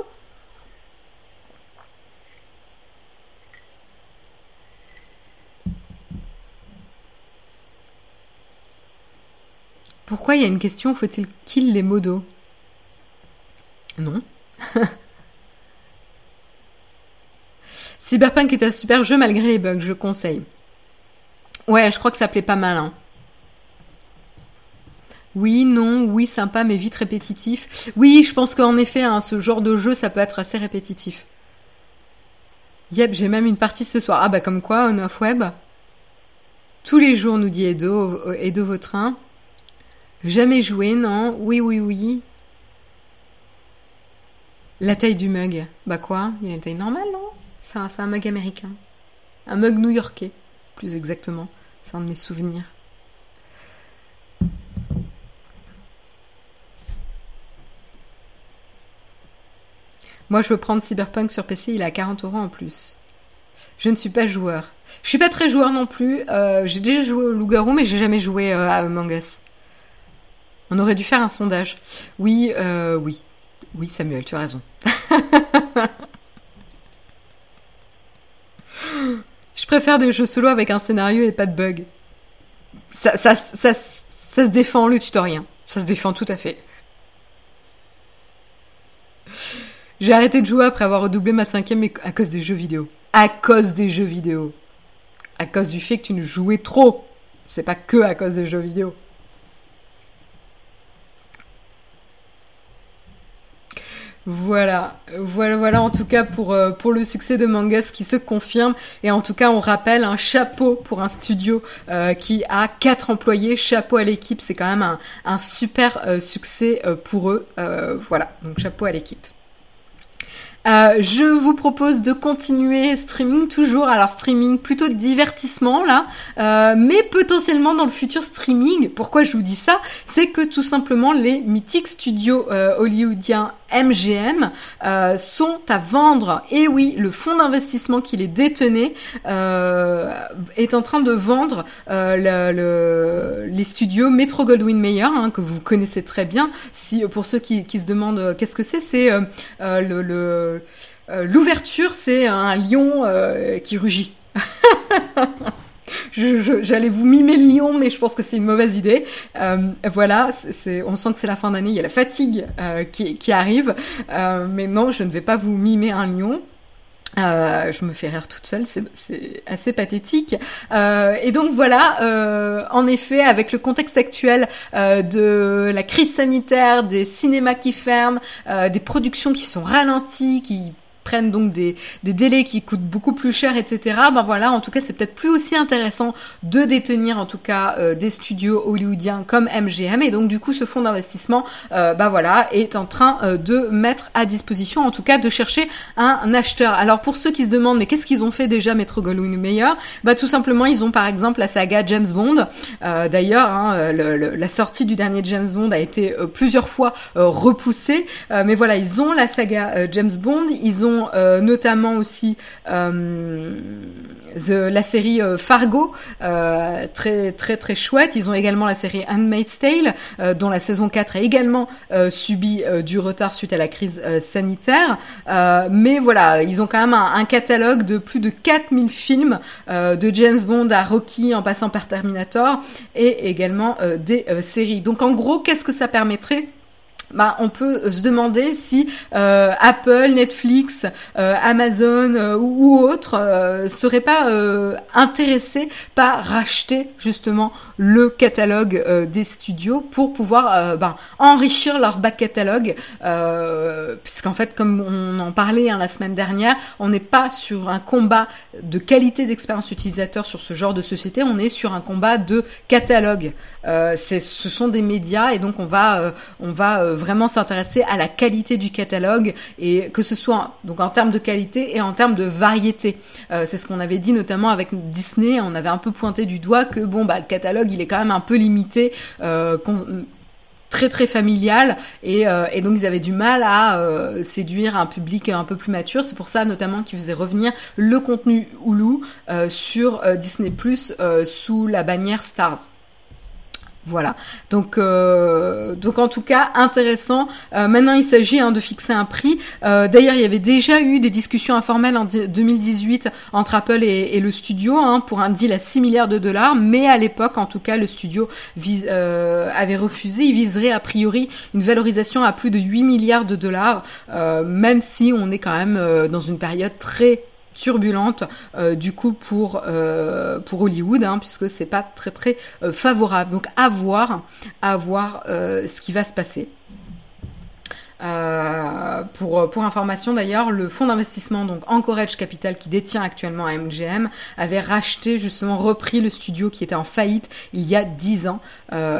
Pourquoi il y a une question Faut-il kill les modos? Non. Cyberpunk est un super jeu malgré les bugs, je conseille. Ouais, je crois que ça plaît pas mal. Hein. Oui, non, oui, sympa, mais vite répétitif. Oui, je pense qu'en effet, hein, ce genre de jeu, ça peut être assez répétitif. Yep, j'ai même une partie ce soir. Ah bah comme quoi, on off web. Tous les jours, nous dit Edo, Edo Vautrin. Jamais joué, non Oui, oui, oui. La taille du mug. Bah quoi Il a une taille normale, non? C'est un, mug américain. Un mug new-yorkais, plus exactement. C'est un de mes souvenirs. Moi, je veux prendre Cyberpunk sur PC, il est à 40 euros en plus. Je ne suis pas joueur. Je suis pas très joueur non plus. Euh, j'ai déjà joué au Loup-garou, mais j'ai jamais joué euh, à Among. On aurait dû faire un sondage. Oui, euh, oui. Oui, Samuel, tu as raison. Je préfère des jeux solo avec un scénario et pas de bugs. Ça, ça, ça, ça, se défend le tutoriel. Ça se défend tout à fait. J'ai arrêté de jouer après avoir redoublé ma cinquième à cause des jeux vidéo. À cause des jeux vidéo. À cause du fait que tu ne jouais trop. C'est pas que à cause des jeux vidéo. Voilà, voilà, voilà en tout cas pour, euh, pour le succès de Mangas qui se confirme. Et en tout cas, on rappelle un chapeau pour un studio euh, qui a quatre employés. Chapeau à l'équipe, c'est quand même un, super euh, succès pour eux. voilà, donc chapeau à l'équipe. Je vous propose de continuer streaming toujours. Alors streaming plutôt divertissement là, mais potentiellement dans le futur streaming. Pourquoi je vous dis ça? C'est que tout simplement les mythiques studios hollywoodiens MGM euh, sont à vendre. Et oui, le fonds d'investissement qui les détenait euh, est en train de vendre le, les studios Metro Goldwyn Mayer hein, que vous connaissez très bien. Si pour ceux qui, se demandent qu'est-ce que c'est, c'est euh, l'ouverture, c'est un lion euh, qui rugit. J'allais vous mimer le lion, mais je pense que c'est une mauvaise idée. Euh, voilà, on sent que c'est la fin d'année, il y a la fatigue qui, qui, arrive. mais non, je ne vais pas vous mimer un lion. Euh, je me fais rire toute seule, c'est assez pathétique. Euh, et donc voilà, euh, en effet, avec le contexte actuel euh, de la crise sanitaire, des cinémas qui ferment, euh, des productions qui sont ralenties, qui prennent donc des, des délais qui coûtent beaucoup plus cher, etc. Ben voilà, en tout cas, c'est peut-être plus aussi intéressant de détenir en tout cas euh, des studios hollywoodiens comme MGM. Et donc du coup, ce fonds d'investissement, euh, ben voilà, est en train euh, de mettre à disposition, en tout cas, de chercher un, acheteur. Alors pour ceux qui se demandent, mais qu'est-ce qu'ils ont fait déjà, Metro Goldwyn Mayer? Bah tout simplement, ils ont par exemple la saga James Bond. Euh, d'ailleurs, hein, la sortie du dernier James Bond a été plusieurs fois repoussée, mais voilà, ils ont la saga James Bond, ils ont euh, notamment aussi euh, la série euh, Fargo, très très chouette. Ils ont également la série Handmaid's Tale, dont la saison 4 a également subi du retard suite à la crise sanitaire. mais voilà, ils ont quand même un, un, catalogue de plus de 4000 films, de James Bond à Rocky en passant par Terminator, et également des séries. Donc en gros, qu'est-ce que ça permettrait bah, on peut se demander si euh, Apple, Netflix, euh, Amazon euh, ou, autres euh, seraient pas intéressés par racheter justement le catalogue des studios pour pouvoir bah, enrichir leur back catalogue, puisqu'en fait, comme on en parlait hein, la semaine dernière, on n'est pas sur un combat de qualité d'expérience utilisateur sur ce genre de société, on est sur un combat de catalogue. ce sont des médias et donc on va, on va vraiment s'intéresser à la qualité du catalogue et que ce soit donc en termes de qualité et en termes de variété. Euh, c'est ce qu'on avait dit notamment avec Disney. On avait un peu pointé du doigt que bon bah le catalogue il est quand même un peu limité. Euh, très très familial et, euh, et, donc ils avaient du mal à séduire un public un peu plus mature. C'est pour ça notamment qu'ils faisaient revenir le contenu Hulu sur Disney Plus sous la bannière Stars. Voilà. Donc, euh, donc en tout cas intéressant. Euh, maintenant, il s'agit hein, de fixer un prix. Euh, d'ailleurs, il y avait déjà eu des discussions informelles en 2018 entre Apple et, le studio hein, pour un deal à 6 milliards de dollars. Mais à l'époque, en tout cas, le studio avait refusé. Il viserait a priori une valorisation à plus de 8 milliards de dollars, même si on est quand même dans une période très turbulente euh, du coup pour euh, pour Hollywood hein, puisque c'est pas très très euh, favorable. Donc à voir à voir ce qui va se passer. Pour, pour information d'ailleurs, le fonds d'investissement donc Anchorage Capital qui détient actuellement MGM avait racheté justement repris le studio qui était en faillite il y a 10 ans.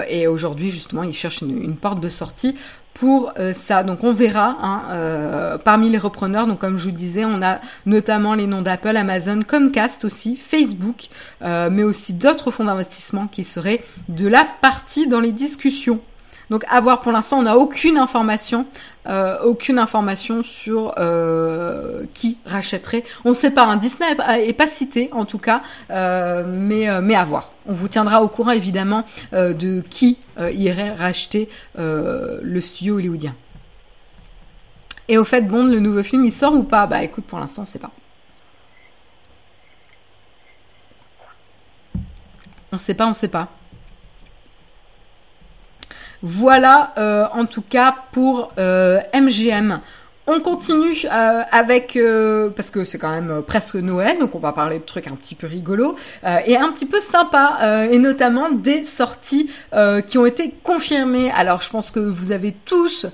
Et aujourd'hui justement il cherche une, une, porte de sortie pour euh, ça. Donc on verra hein, euh, parmi les repreneurs. Donc comme je vous disais, on a notamment les noms d'Apple, Amazon, Comcast aussi, Facebook, euh, mais aussi d'autres fonds d'investissement qui seraient de la partie dans les discussions. Donc à voir pour l'instant, on n'a aucune information, euh, aucune information sur euh, qui rachèterait. On ne sait pas, un Disney est pas cité en tout cas, euh, mais mais à voir. On vous tiendra au courant évidemment de qui irait racheter le studio hollywoodien. Et au fait, Bond, le nouveau film, il sort ou pas? Bah écoute, pour l'instant, on ne sait pas. On sait pas, on sait pas. Voilà euh, en tout cas pour MGM. Euh, on continue euh, avec parce que c'est quand même presque Noël, donc on va parler de trucs un petit peu rigolos et un petit peu sympa, et notamment des sorties qui ont été confirmées. Alors je pense que vous avez tous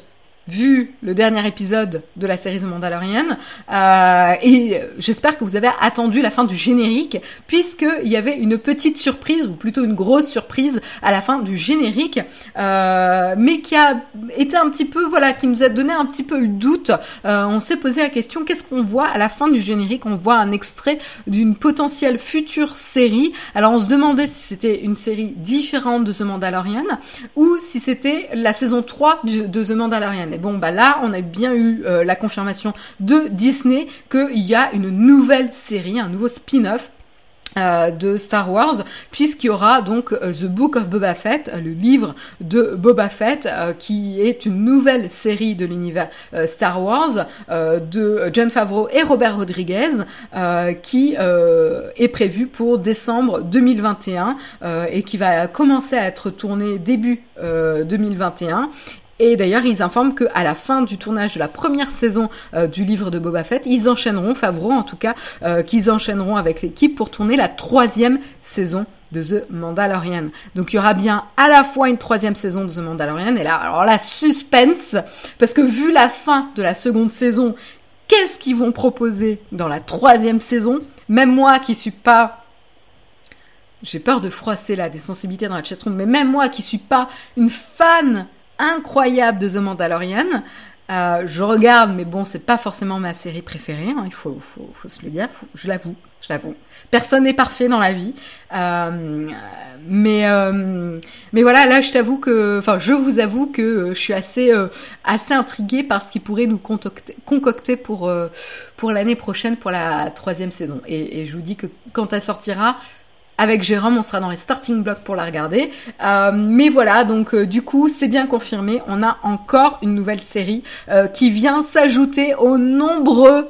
vu le dernier épisode de la série The Mandalorian euh, et j'espère que vous avez attendu la fin du générique puisqu'il y avait une petite surprise ou plutôt une grosse surprise à la fin du générique euh, mais qui a été un petit peu voilà qui nous a donné un petit peu le doute. Euh, on s'est posé la question qu'est-ce qu'on voit à la fin du générique? On voit un extrait d'une potentielle future série. Alors on se demandait si c'était une série différente de The Mandalorian ou si c'était la saison 3 de The Mandalorian bon, bah là, on a bien eu euh, la confirmation de Disney qu'il y a une nouvelle série, un nouveau spin-off euh, de Star Wars, puisqu'il y aura donc euh, The Book of Boba Fett, le livre de Boba Fett, qui est une nouvelle série de l'univers Star Wars de John Favreau et Robert Rodriguez, qui est prévu pour décembre 2021 et qui va commencer à être tourné début 2021 Et d'ailleurs, ils informent qu'à la fin du tournage de la première saison euh, du livre de Boba Fett, ils enchaîneront, Favreau en tout cas, euh, qu'ils enchaîneront avec l'équipe pour tourner la troisième saison de The Mandalorian. Donc il y aura bien à la fois une troisième saison de The Mandalorian, et là, alors la suspense, parce que vu la fin de la seconde saison, qu'est-ce qu'ils vont proposer dans la troisième saison? Même moi qui suis pas j'ai peur de froisser là des sensibilités dans la chatroom, mais même moi qui suis pas une fan incroyable de The Mandalorian. Euh, je regarde, mais bon, c'est pas forcément ma série préférée. Hein, il faut, faut, faut, se le dire. je l'avoue, je l'avoue. Personne n'est parfait dans la vie, euh, mais euh, mais voilà, là, je t'avoue que, enfin, je vous avoue que je suis assez assez intriguée par ce qui pourrait nous concocter, pour pour l'année prochaine pour la troisième saison. Et je vous dis que quand elle sortira, avec Jérôme, on sera dans les starting blocks pour la regarder. Euh, mais voilà, donc euh, du coup, c'est bien confirmé. On a encore une nouvelle série euh, qui vient s'ajouter aux nombreux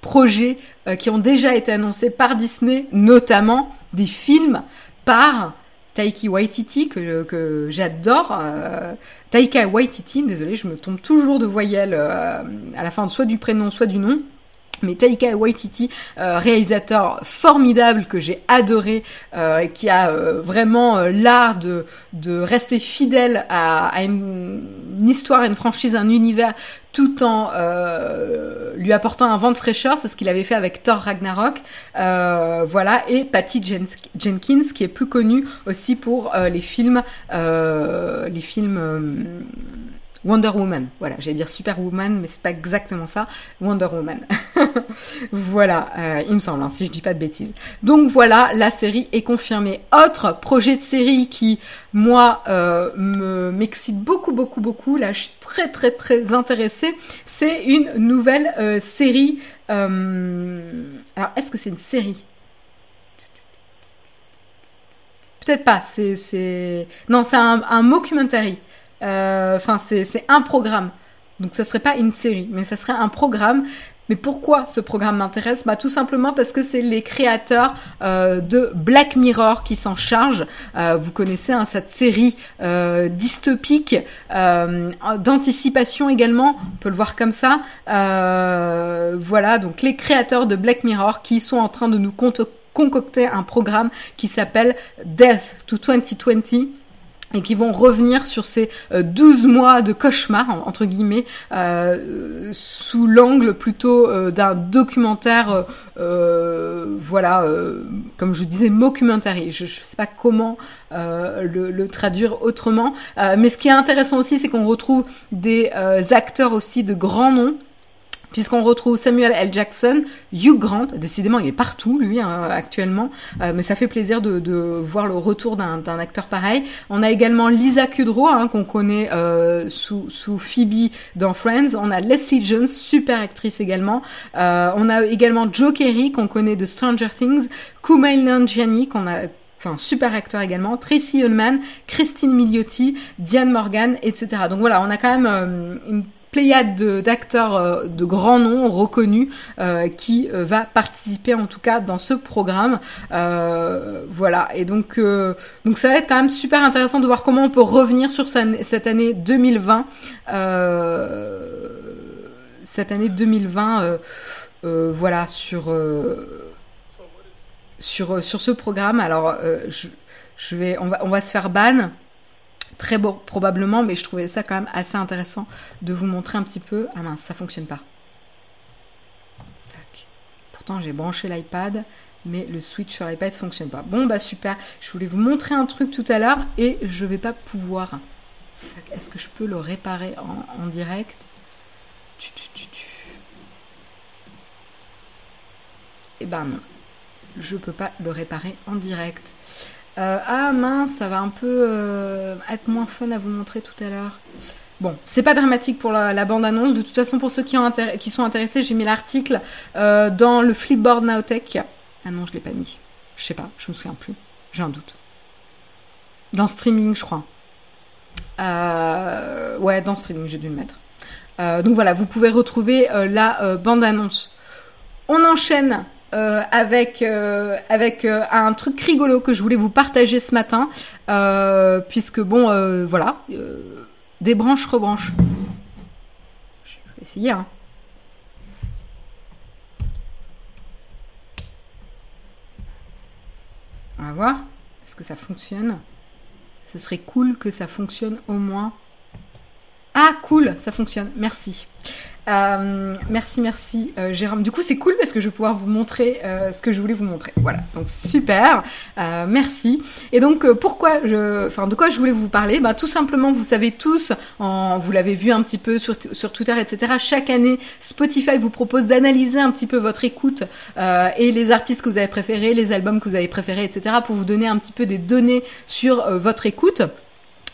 projets qui ont déjà été annoncés par Disney, notamment des films par Taiki Waititi que, que j'adore. Taika Waititi, désolé, je me tombe toujours de voyelles à la fin soit du prénom, soit du nom mais Taika Waititi, euh, réalisateur formidable que j'ai adoré, euh, qui a euh, vraiment l'art de, de rester fidèle à, à une, histoire, une franchise, un univers, tout en lui apportant un vent de fraîcheur. C'est ce qu'il avait fait avec Thor Ragnarok, voilà. Et Patty Jenkins, qui est plus connue aussi pour les films, les films Wonder Woman. Voilà, j'allais dire Superwoman, mais c'est pas exactement ça. Wonder Woman. voilà, euh, il me semble, hein, si je dis pas de bêtises. Donc voilà, la série est confirmée. Autre projet de série qui, moi, euh, me m'excite beaucoup, beaucoup, beaucoup. Là, je suis très, très, très intéressée. C'est une nouvelle euh, série. Alors, est-ce que c'est une série? Peut-être pas. C'est, non, c'est un, un mockumentary. Euh, enfin, c'est un programme. Donc ça serait pas une série, mais ça serait un programme. Mais pourquoi ce programme m'intéresse? Bah tout simplement parce que c'est les créateurs euh, de Black Mirror qui s'en chargent. Euh, vous connaissez hein, cette série dystopique d'anticipation également. On peut le voir comme ça. Voilà, donc les créateurs de Black Mirror qui sont en train de nous concocter un programme qui s'appelle Death to 2020 et qui vont revenir sur ces 12 euh, mois de cauchemar, entre guillemets, euh, sous l'angle plutôt euh, d'un documentaire, euh, voilà, euh, comme je disais, mockumentary. Je ne sais pas comment le, le, traduire autrement. mais ce qui est intéressant aussi, c'est qu'on retrouve des acteurs aussi de grands noms puisqu'on retrouve Samuel L. Jackson, Hugh Grant, décidément il est partout lui hein, actuellement, euh, mais ça fait plaisir de, voir le retour d'un acteur pareil. On a également Lisa Kudrow hein, qu'on connaît euh, sous, Phoebe dans Friends. On a Leslie Jones, super actrice également. Euh, on a également Joe Kerry qu'on connaît de Stranger Things, Kumail Nanjiani qu'on a enfin super acteur également, Tracy Ullman, Christine Milioti, Diane Morgan, etc. Donc voilà, on a quand même une pléiade d'acteurs euh, de, grands noms reconnus euh, qui euh, va participer en tout cas dans ce programme. voilà, et donc, donc ça va être quand même super intéressant de voir comment on peut revenir sur cette année 2020. cette année 2020, voilà, sur, ce programme. Alors, vais, on, va, on va se faire ban très beau probablement, mais je trouvais ça quand même assez intéressant de vous montrer un petit peu. Ah mince, ça fonctionne pas. Pourtant j'ai branché l'iPad, mais le switch sur l'iPad fonctionne pas. Bon bah super, je voulais vous montrer un truc tout à l'heure et je vais pas pouvoir. Est-ce que je peux le réparer en, direct? Eh ben non, je peux pas le réparer en direct. Euh, ah mince, ça va un peu euh, être moins fun à vous montrer tout à l'heure. Bon, c'est pas dramatique pour la, bande-annonce. De toute façon, pour ceux qui, ont qui sont intéressés, j'ai mis l'article euh, dans le Flipboard Nowtech. Ah non, je l'ai pas mis. Je sais pas, je me souviens plus. J'ai un doute. Dans streaming, je crois. ouais, dans streaming, j'ai dû le mettre. donc voilà, vous pouvez retrouver la bande-annonce. On enchaîne euh, avec euh, avec euh, un truc rigolo que je voulais vous partager ce matin, puisque bon, voilà. débranche, rebranche. Je vais essayer, hein. On va voir. Est-ce que ça fonctionne? Ce serait cool que ça fonctionne au moins. Ah, cool, ça fonctionne. Merci. Euh, merci, merci euh, Jérôme. Du coup, c'est cool parce que je vais pouvoir vous montrer euh, ce que je voulais vous montrer. Voilà, donc super, merci. Et donc, pourquoi je, enfin, de quoi je voulais vous parler? Bah, tout simplement, vous savez tous, en, vous l'avez vu un petit peu sur, sur Twitter, etc. Chaque année, Spotify vous propose d'analyser un petit peu votre écoute et les artistes que vous avez préférés, les albums que vous avez préférés, etc. pour vous donner un petit peu des données sur votre écoute.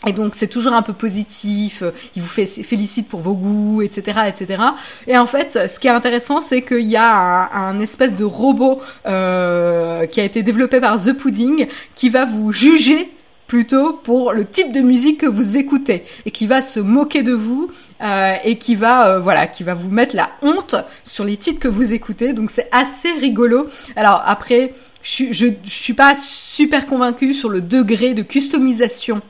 Et donc c'est toujours un peu positif, euh, il vous fait, félicite pour vos goûts, etc., etc. Et en fait, ce qui est intéressant, c'est qu'il y a un, espèce de robot euh, qui a été développé par The Pudding qui va vous juger plutôt pour le type de musique que vous écoutez et qui va se moquer de vous euh, et qui va euh, voilà qui va vous mettre la honte sur les titres que vous écoutez. Donc c'est assez rigolo. Alors après, je, je, je suis pas super convaincue sur le degré de customisation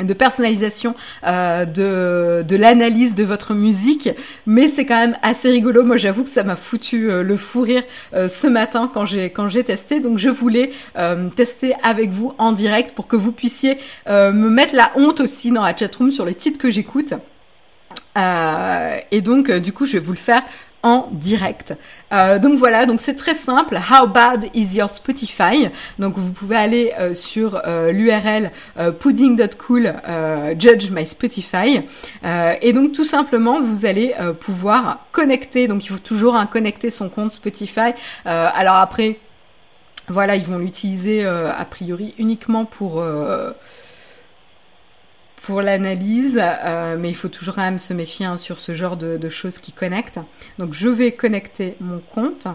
de personnalisation euh, de, de l'analyse de votre musique. Mais c'est quand même assez rigolo. Moi j'avoue que ça m'a foutu euh, le fou rire euh, ce matin quand j'ai quand j'ai testé. Donc je voulais tester avec vous en direct pour que vous puissiez me mettre la honte aussi dans la chatroom sur les titres que j'écoute. Et donc du coup je vais vous le faire direct. Euh, donc voilà, donc c'est très simple. How bad is your Spotify? Donc vous pouvez aller euh, sur euh, l'URL pudding.cool judge my Spotify et donc tout simplement vous allez pouvoir connecter. Donc il faut toujours hein, connecter son compte Spotify. alors après, voilà, ils vont l'utiliser a priori uniquement pour pour l'analyse, euh, mais il faut toujours quand même se méfier hein, sur ce genre de, choses qui connectent. Donc je vais connecter mon compte.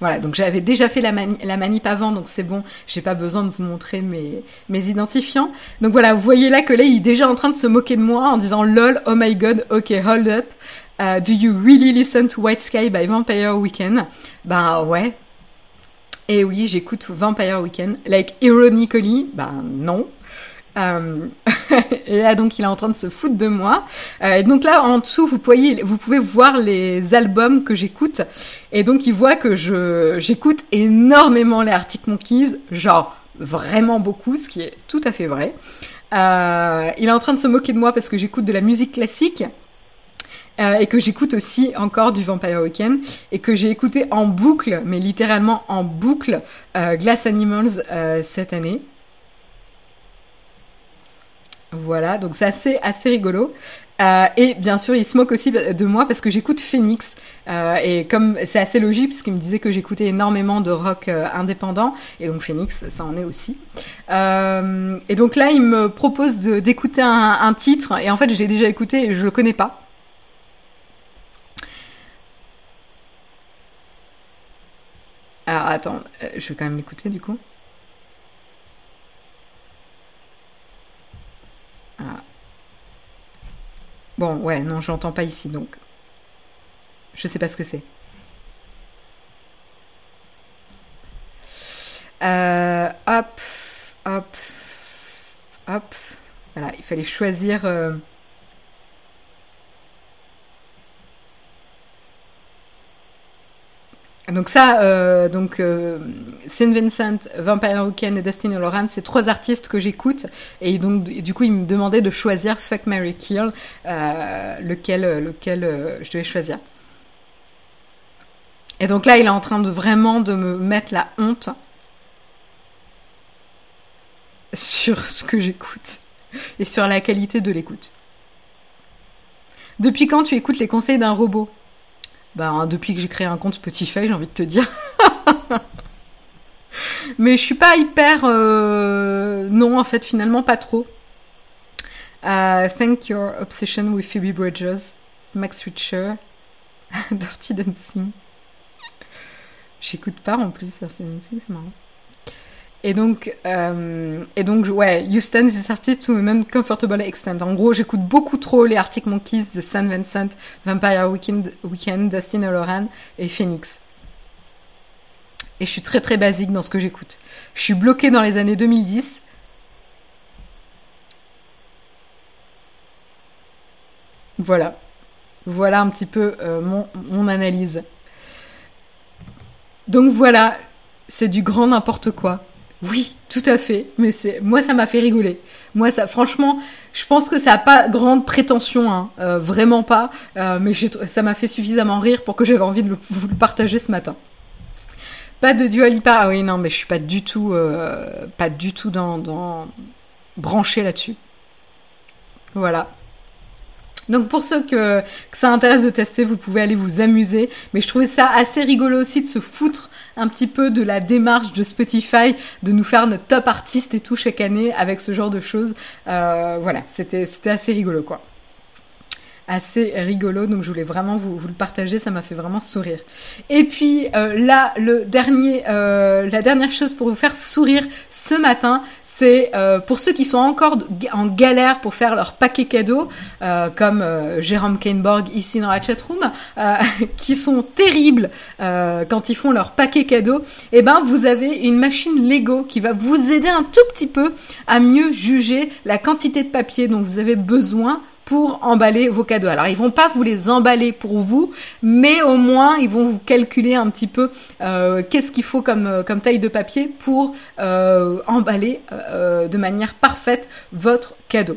Voilà, donc j'avais déjà fait la, la manip avant, donc c'est bon, j'ai pas besoin de vous montrer mes, mes identifiants. Donc voilà, vous voyez là que là, il est déjà en train de se moquer de moi en disant lol, oh my god, ok, hold up. Uh, do you really listen to White Sky by Vampire Weekend? Ben ouais. Et oui, j'écoute Vampire Weekend. Like, ironically, ben non. Euh, et là, donc, il est en train de se foutre de moi. Euh, et donc là, en dessous, vous pouvez, vous pouvez voir les albums que j'écoute. Et donc, il voit que je, j'écoute énormément les Arctic Monkeys, genre vraiment beaucoup, ce qui est tout à fait vrai. Euh, il est en train de se moquer de moi parce que j'écoute de la musique classique. et que j'écoute aussi encore du Vampire Weekend et que j'ai écouté en boucle, mais littéralement en boucle, Glass Animals cette année. Voilà, donc c'est assez, assez rigolo. Euh, et bien sûr, il se moque aussi de moi parce que j'écoute Phoenix. Euh, et comme c'est assez logique, puisqu'il me disait que j'écoutais énormément de rock euh, indépendant. Et donc Phoenix, ça en est aussi. Et donc là, il me propose d'écouter un, titre. Et en fait, j'ai déjà écouté et je le connais pas. Alors attends, euh, je vais quand même l'écouter du coup. Ah. Bon, ouais, non, je l'entends pas ici, donc. Je sais pas ce que c'est. Euh, hop, hop, hop. Voilà, il fallait choisir. Euh, Donc ça, euh, donc euh, Saint Vincent, Vampire Weekend et Dustin Loran, c'est trois artistes que j'écoute et donc du coup il me demandait de choisir Fuck Mary Kill, euh, lequel, lequel euh, je devais choisir. Et donc là il est en train de vraiment de me mettre la honte sur ce que j'écoute et sur la qualité de l'écoute. Depuis quand tu écoutes les conseils d'un robot? Bah, depuis que j'ai créé un compte Spotify, j'ai envie de te dire. Mais je suis pas hyper. Euh, non, en fait, finalement, pas trop. Uh, thank your obsession with Phoebe Bridges, Max Richter, Dirty Dancing. J'écoute pas en plus Dirty Dancing, c'est marrant. Et donc, euh, et donc, ouais, Houston is artist to an uncomfortable extent. En gros, j'écoute beaucoup trop les Arctic Monkeys, The San Vincent, Vampire Weekend, Weekend Dustin O'Loran et Phoenix. Et je suis très très basique dans ce que j'écoute. Je suis bloquée dans les années 2010. Voilà. Voilà un petit peu euh, mon analyse. Donc voilà, c'est du grand n'importe quoi. Oui, tout à fait. Mais c'est moi, ça m'a fait rigoler. Moi, ça, franchement, je pense que ça n'a pas grande prétention, hein, euh, vraiment pas. Euh, mais ça m'a fait suffisamment rire pour que j'avais envie de vous le partager ce matin. Pas de Dualipa. Ah oui, non, mais je suis pas du tout, euh, pas du tout dans, dans branché là-dessus. Voilà. Donc pour ceux que, que, ça intéresse de tester, vous pouvez aller vous amuser. Mais je trouvais ça assez rigolo aussi de se foutre un petit peu de la démarche de Spotify, de nous faire notre top artiste et tout chaque année avec ce genre de choses. Euh, voilà, c'était assez rigolo quoi assez rigolo, donc je voulais vraiment vous, le partager, ça m'a fait vraiment sourire. Et puis euh, là, le dernier, euh, la dernière chose pour vous faire sourire ce matin, c'est euh, pour ceux qui sont encore en galère pour faire leur paquet cadeau, comme Jérôme Kainborg ici dans la chatroom, qui sont terribles quand ils font leur paquet cadeau, et eh ben vous avez une machine Lego qui va vous aider un tout petit peu à mieux juger la quantité de papier dont vous avez besoin pour emballer vos cadeaux. Alors ils vont pas vous les emballer pour vous, mais au moins ils vont vous calculer un petit peu euh, qu'est-ce qu'il faut comme, euh, comme taille de papier pour euh, emballer de manière parfaite votre cadeau.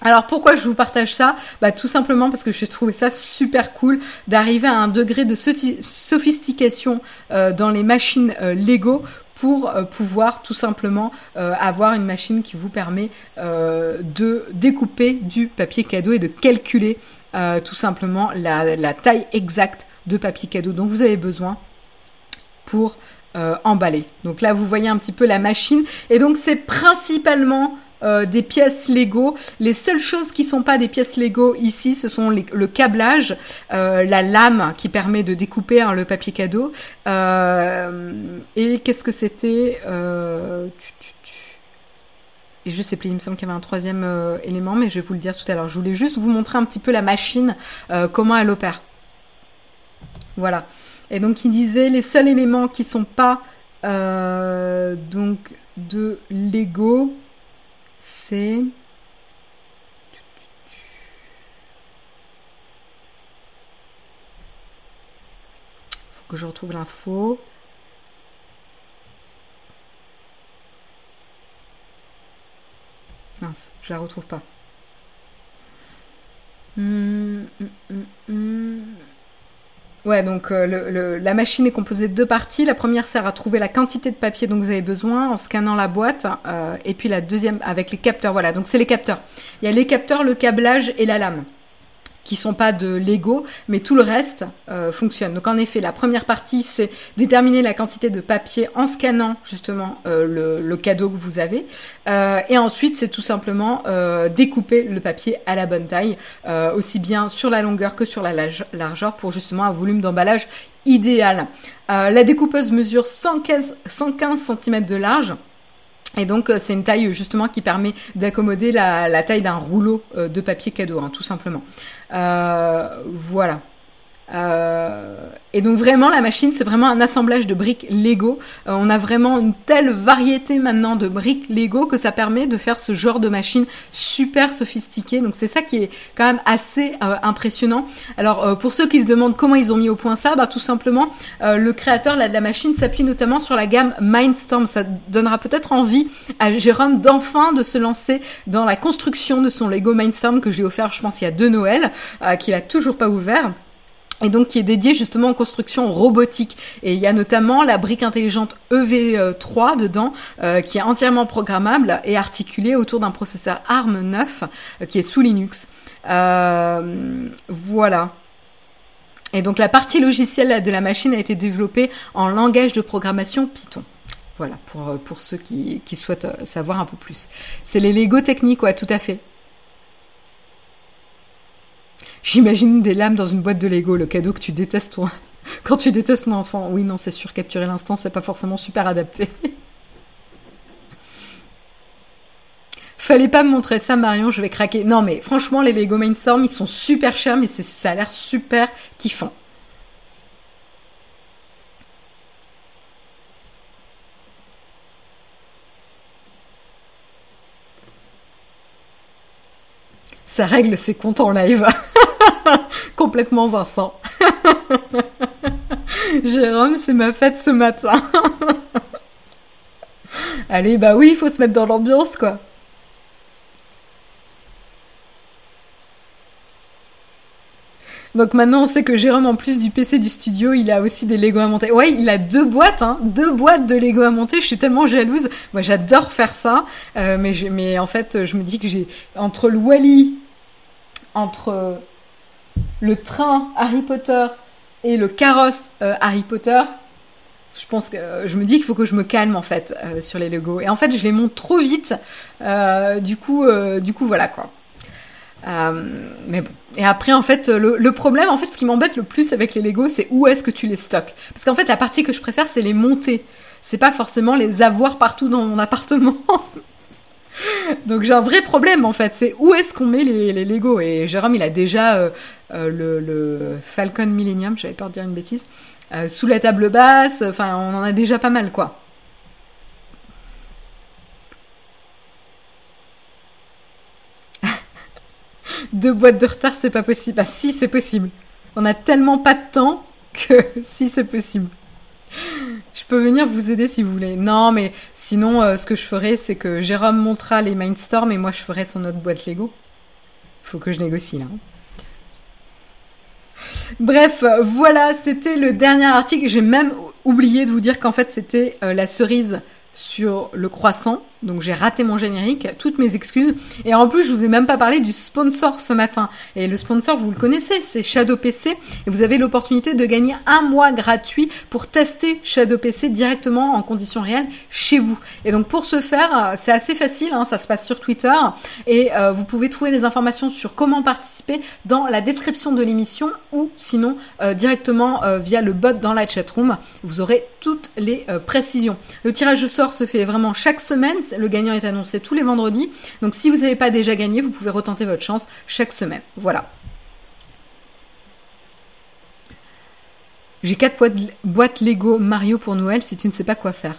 Alors pourquoi je vous partage ça? Bah tout simplement parce que j'ai trouvé ça super cool d'arriver à un degré de sophistication dans les machines Lego pour euh, pouvoir tout simplement euh, avoir une machine qui vous permet euh, de découper du papier cadeau et de calculer tout simplement la, taille exacte de papier cadeau dont vous avez besoin pour emballer. Donc là, vous voyez un petit peu la machine. Et donc, c'est principalement euh, des pièces Lego. Les seules choses qui sont pas des pièces Lego ici, ce sont le câblage, euh, la lame qui permet de découper hein, le papier cadeau. Euh, et qu'est-ce que c'était et je sais plus, il me semble qu'il y avait un troisième élément, mais je vais vous le dire tout à l'heure. Je voulais juste vous montrer un petit peu la machine, comment elle opère. Voilà. Et donc il disait les seuls éléments qui sont pas donc de Lego, c'est faut que je retrouve l'info. Mince, je la retrouve pas. Hum, hum, hum, Ouais, donc euh, la machine est composée de deux parties. La première sert à trouver la quantité de papier dont vous avez besoin en scannant la boîte. Euh, et puis la deuxième avec les capteurs. Voilà, donc c'est les capteurs. Il y a les capteurs, le câblage et la lame qui sont pas de Lego, mais tout le reste euh, fonctionne. Donc en effet, la première partie, c'est déterminer la quantité de papier en scannant justement euh, le, cadeau que vous avez. Euh, et ensuite, c'est tout simplement découper le papier à la bonne taille, aussi bien sur la longueur que sur la largeur, pour justement un volume d'emballage idéal. la découpeuse mesure 115, 115 cm de large. Et donc c'est une taille justement qui permet d'accommoder la, taille d'un rouleau de papier cadeau, hein, tout simplement. Euh, voilà. Euh, et donc vraiment la machine c'est vraiment un assemblage de briques Lego. Euh, on a vraiment une telle variété maintenant de briques Lego que ça permet de faire ce genre de machine super sophistiquée. Donc c'est ça qui est quand même assez impressionnant. Alors pour ceux qui se demandent comment ils ont mis au point ça, bah tout simplement le créateur de la machine s'appuie notamment sur la gamme Mindstorm. Ça donnera peut-être envie à Jérôme d'enfin de se lancer dans la construction de son Lego Mindstorm que j'ai offert je pense il y a deux Noël, qu'il a toujours pas ouvert et donc qui est dédié justement en construction robotique. Et il y a notamment la brique intelligente EV3 dedans, euh, qui est entièrement programmable et articulée autour d'un processeur ARM 9 euh, qui est sous Linux. Euh, voilà. Et donc la partie logicielle de la machine a été développée en langage de programmation Python. Voilà, pour, pour ceux qui, qui souhaitent savoir un peu plus. C'est les Lego techniques, ouais, tout à fait. J'imagine des lames dans une boîte de Lego, le cadeau que tu détestes toi. Quand tu détestes ton enfant. Oui, non, c'est sûr, capturer l'instant, c'est pas forcément super adapté. Fallait pas me montrer ça, Marion, je vais craquer. Non, mais franchement, les Lego Mindstorm, ils sont super chers, mais ça a l'air super kiffant. Ça règle ses comptes en live. complètement Vincent. Jérôme, c'est ma fête ce matin. Allez, bah oui, il faut se mettre dans l'ambiance, quoi. Donc maintenant, on sait que Jérôme, en plus du PC du studio, il a aussi des Lego à monter. Ouais, il a deux boîtes, hein, deux boîtes de Lego à monter. Je suis tellement jalouse. Moi, j'adore faire ça, euh, mais, mais en fait, je me dis que j'ai entre le Wally, entre le train Harry Potter et le carrosse euh, Harry Potter, je pense que je me dis qu'il faut que je me calme en fait euh, sur les Lego. Et en fait, je les monte trop vite. du coup, du coup, voilà quoi. mais bon. Et après, en fait, le, problème, en fait, ce qui m'embête le plus avec les Lego, c'est où est-ce que tu les stockes. Parce qu'en fait, la partie que je préfère, c'est les monter. C'est pas forcément les avoir partout dans mon appartement. Donc j'ai un vrai problème en fait, c'est où est-ce qu'on met les, les, Lego? Et Jérôme, il a déjà euh, euh, le, Falcon Millennium, j'avais peur de dire une bêtise, euh, sous la table basse, enfin on en a déjà pas mal quoi. Deux boîtes de retard, c'est pas possible. Ah si, c'est possible. On a tellement pas de temps que si, c'est possible. Je peux venir vous aider si vous voulez. Non, mais sinon, euh, ce que je ferai, c'est que Jérôme montrera les Mindstorm et moi, je ferai son autre boîte Lego. Faut que je négocie là. Bref, voilà, c'était le dernier article. J'ai même oublié de vous dire qu'en fait, c'était euh, la cerise sur le croissant. Donc j'ai raté mon générique, toutes mes excuses. Et en plus, je vous ai même pas parlé du sponsor ce matin. Et le sponsor, vous le connaissez, c'est Shadow PC. Et vous avez l'opportunité de gagner un mois gratuit pour tester Shadow PC directement en conditions réelles chez vous. Et donc pour ce faire, euh, c'est assez facile, hein, ça se passe sur Twitter. Et euh, vous pouvez trouver les informations sur comment participer dans la description de l'émission ou sinon euh, directement via le bot dans la chatroom. Vous aurez toutes les précisions. Le tirage de sort se fait vraiment chaque semaine le gagnant est annoncé tous les vendredis. Donc si vous n'avez pas déjà gagné, vous pouvez retenter votre chance chaque semaine. Voilà. J'ai quatre boîtes Lego Mario pour Noël si tu ne sais pas quoi faire.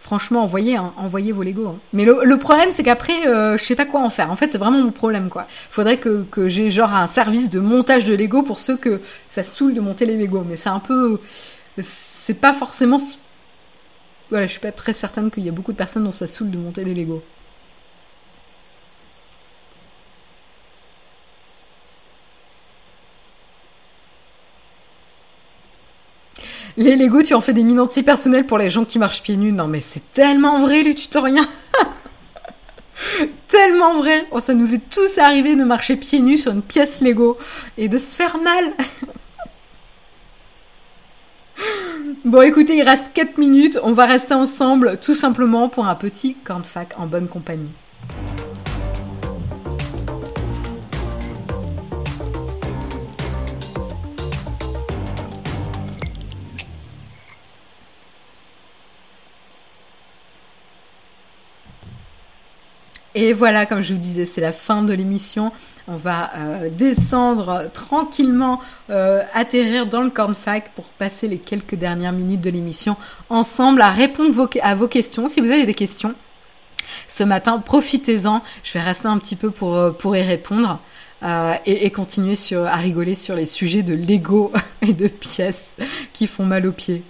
Franchement, envoyez, hein, vos Lego. Hein. Mais le, problème, c'est qu'après, je euh, je sais pas quoi en faire. En fait, c'est vraiment mon problème, quoi. Faudrait que, que j'ai genre un service de montage de Lego pour ceux que ça saoule de monter les Lego. Mais c'est un peu, c'est pas forcément voilà, je suis pas très certaine qu'il y a beaucoup de personnes dont ça saoule de monter des Lego. Les Lego, tu en fais des mines anti-personnelles pour les gens qui marchent pieds nus. Non, mais c'est tellement vrai, les tutoriens. tellement vrai. Oh, ça nous est tous arrivé de marcher pieds nus sur une pièce Lego et de se faire mal. Bon, écoutez, il reste 4 minutes. On va rester ensemble tout simplement pour un petit cornfac en bonne compagnie. Et voilà, comme je vous disais, c'est la fin de l'émission. On va euh, descendre tranquillement, euh, atterrir dans le cornfac pour passer les quelques dernières minutes de l'émission ensemble à répondre à vos questions. Si vous avez des questions ce matin, profitez-en. Je vais rester un petit peu pour, euh, y répondre. et, continuer à rigoler sur les sujets de Lego et de pièces qui font mal aux pieds.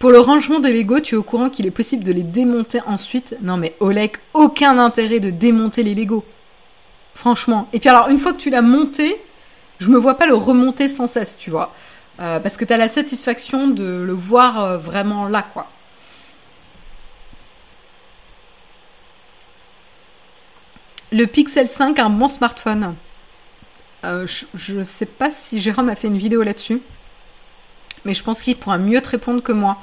Pour le rangement de Lego, tu es au courant qu'il est possible de les démonter ensuite Non mais Oleg, aucun intérêt de démonter les Lego. Franchement. Et puis alors, une fois que tu l'as monté, je me vois pas le remonter sans cesse, tu vois. Euh, parce que tu as la satisfaction de le voir euh, vraiment là, quoi. Le Pixel 5, un bon smartphone. Euh, je ne sais pas si Jérôme a fait une vidéo là-dessus mais je pense qu'il pourra mieux te répondre que moi.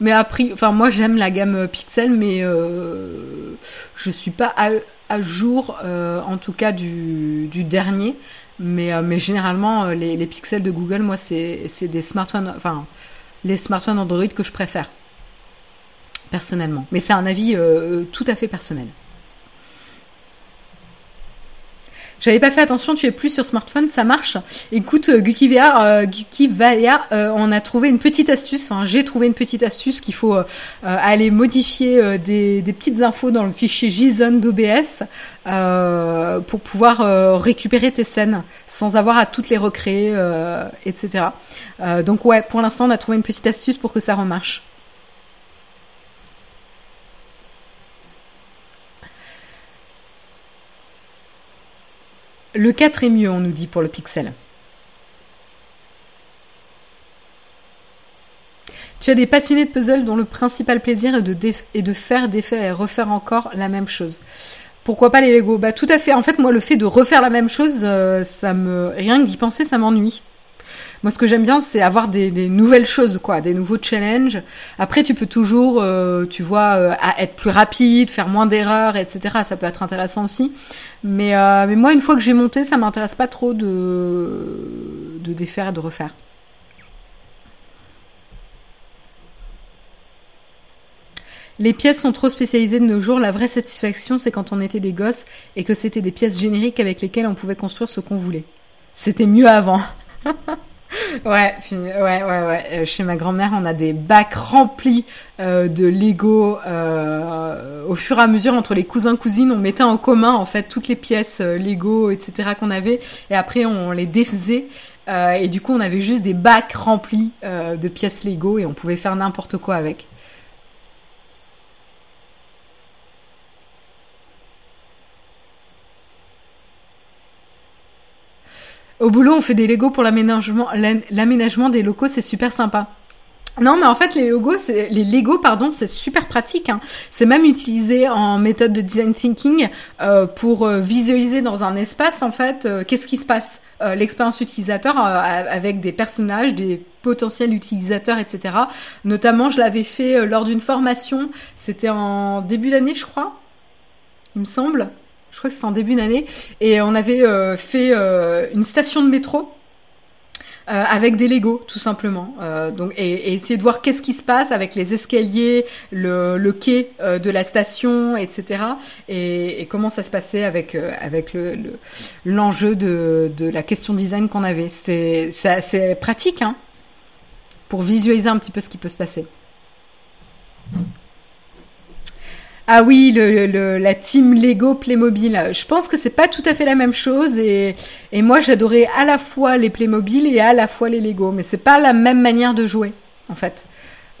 Mais après, enfin moi j'aime la gamme Pixel, mais euh, je suis pas à, jour, euh, en tout cas du, dernier. Mais, euh, mais généralement les, les, pixels de Google, moi c'est des smartphones, enfin les smartphones Android que je préfère personnellement. Mais c'est un avis tout à fait personnel. J'avais pas fait attention, tu es plus sur smartphone, ça marche. Écoute, euh, VR, euh, euh, on a trouvé une petite astuce, enfin, j'ai trouvé une petite astuce qu'il faut aller modifier des, des, petites infos dans le fichier JSON d'OBS pour pouvoir récupérer tes scènes sans avoir à toutes les recréer, etc. donc ouais, pour l'instant, on a trouvé une petite astuce pour que ça remarche. Le 4 est mieux, on nous dit pour le pixel. Tu as des passionnés de puzzle dont le principal plaisir est de, faire, défaire et refaire encore la même chose. Pourquoi pas les Lego? Bah tout à fait. En fait, moi, le fait de refaire la même chose, euh, ça me rien que d'y penser, ça m'ennuie. Moi, ce que j'aime bien, c'est avoir des, nouvelles choses, quoi, des nouveaux challenges. Après, tu peux toujours, euh, tu vois, euh, être plus rapide, faire moins d'erreurs, etc. Ça peut être intéressant aussi. Mais, euh, mais moi, une fois que j'ai monté, ça m'intéresse pas trop de, de défaire et de refaire. Les pièces sont trop spécialisées de nos jours. La vraie satisfaction, c'est quand on était des gosses et que c'était des pièces génériques avec lesquelles on pouvait construire ce qu'on voulait. C'était mieux avant. Ouais, ouais, ouais, ouais. Euh, chez ma grand-mère, on a des bacs remplis euh, de Lego. Euh, au fur et à mesure, entre les cousins cousines, on mettait en commun en fait toutes les pièces Lego, etc. qu'on avait, et après on les défaisait. et du coup, on avait juste des bacs remplis de pièces Lego et on pouvait faire n'importe quoi avec. Au boulot, on fait des Lego pour l'aménagement, des locaux, c'est super sympa. Non, mais en fait, les Lego, les Lego, pardon, c'est super pratique. Hein. C'est même utilisé en méthode de design thinking euh, pour euh, visualiser dans un espace, en fait, euh, qu'est-ce qui se passe, l'expérience utilisateur avec des personnages, des potentiels utilisateurs, etc. Notamment, je l'avais fait lors d'une formation. C'était en début d'année, je crois, il me semble je crois que c'était en début d'année, et on avait euh, fait euh, une station de métro. Euh, avec des Lego tout simplement. Donc et, essayer de voir qu'est-ce qui se passe avec les escaliers le, quai de la station etc et, comment ça se passait avec avec le l'enjeu de, de la question design qu'on avait. C'est assez pratique hein, pour visualiser un petit peu ce qui peut se passer ah oui, le, la team Lego Playmobil. Je pense que c'est pas tout à fait la même chose et, et moi j'adorais à la fois les Playmobil et à la fois les Lego, mais c'est pas la même manière de jouer en fait.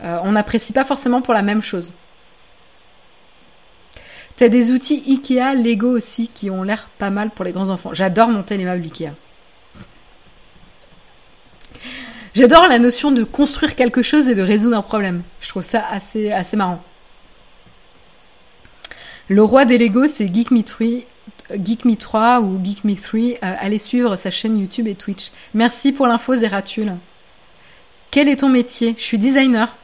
Euh, on n'apprécie pas forcément pour la même chose. T'as des outils Ikea, Lego aussi qui ont l'air pas mal pour les grands enfants. J'adore monter les meubles Ikea. J'adore la notion de construire quelque chose et de résoudre un problème. Je trouve ça assez, assez marrant. Le roi des Lego, c'est Geek Me 3, Geek Me 3 ou Geek Me 3. Euh, allez suivre sa chaîne YouTube et Twitch. Merci pour l'info, Zeratul. Quel est ton métier? Je suis designer,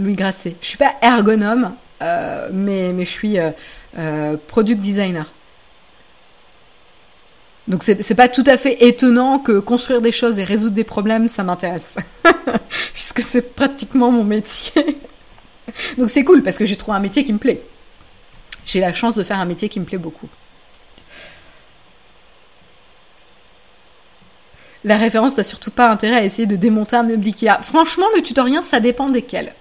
Louis Grasset. Je suis pas ergonome, euh, mais, mais je suis euh, product designer. Donc c'est pas tout à fait étonnant que construire des choses et résoudre des problèmes, ça m'intéresse. Puisque c'est pratiquement mon métier. Donc c'est cool parce que j'ai trouvé un métier qui me plaît j'ai la chance de faire un métier qui me plaît beaucoup. La référence n'a surtout pas intérêt à essayer de démonter un meuble Ikea. Franchement, le tutoriel, ça dépend desquels.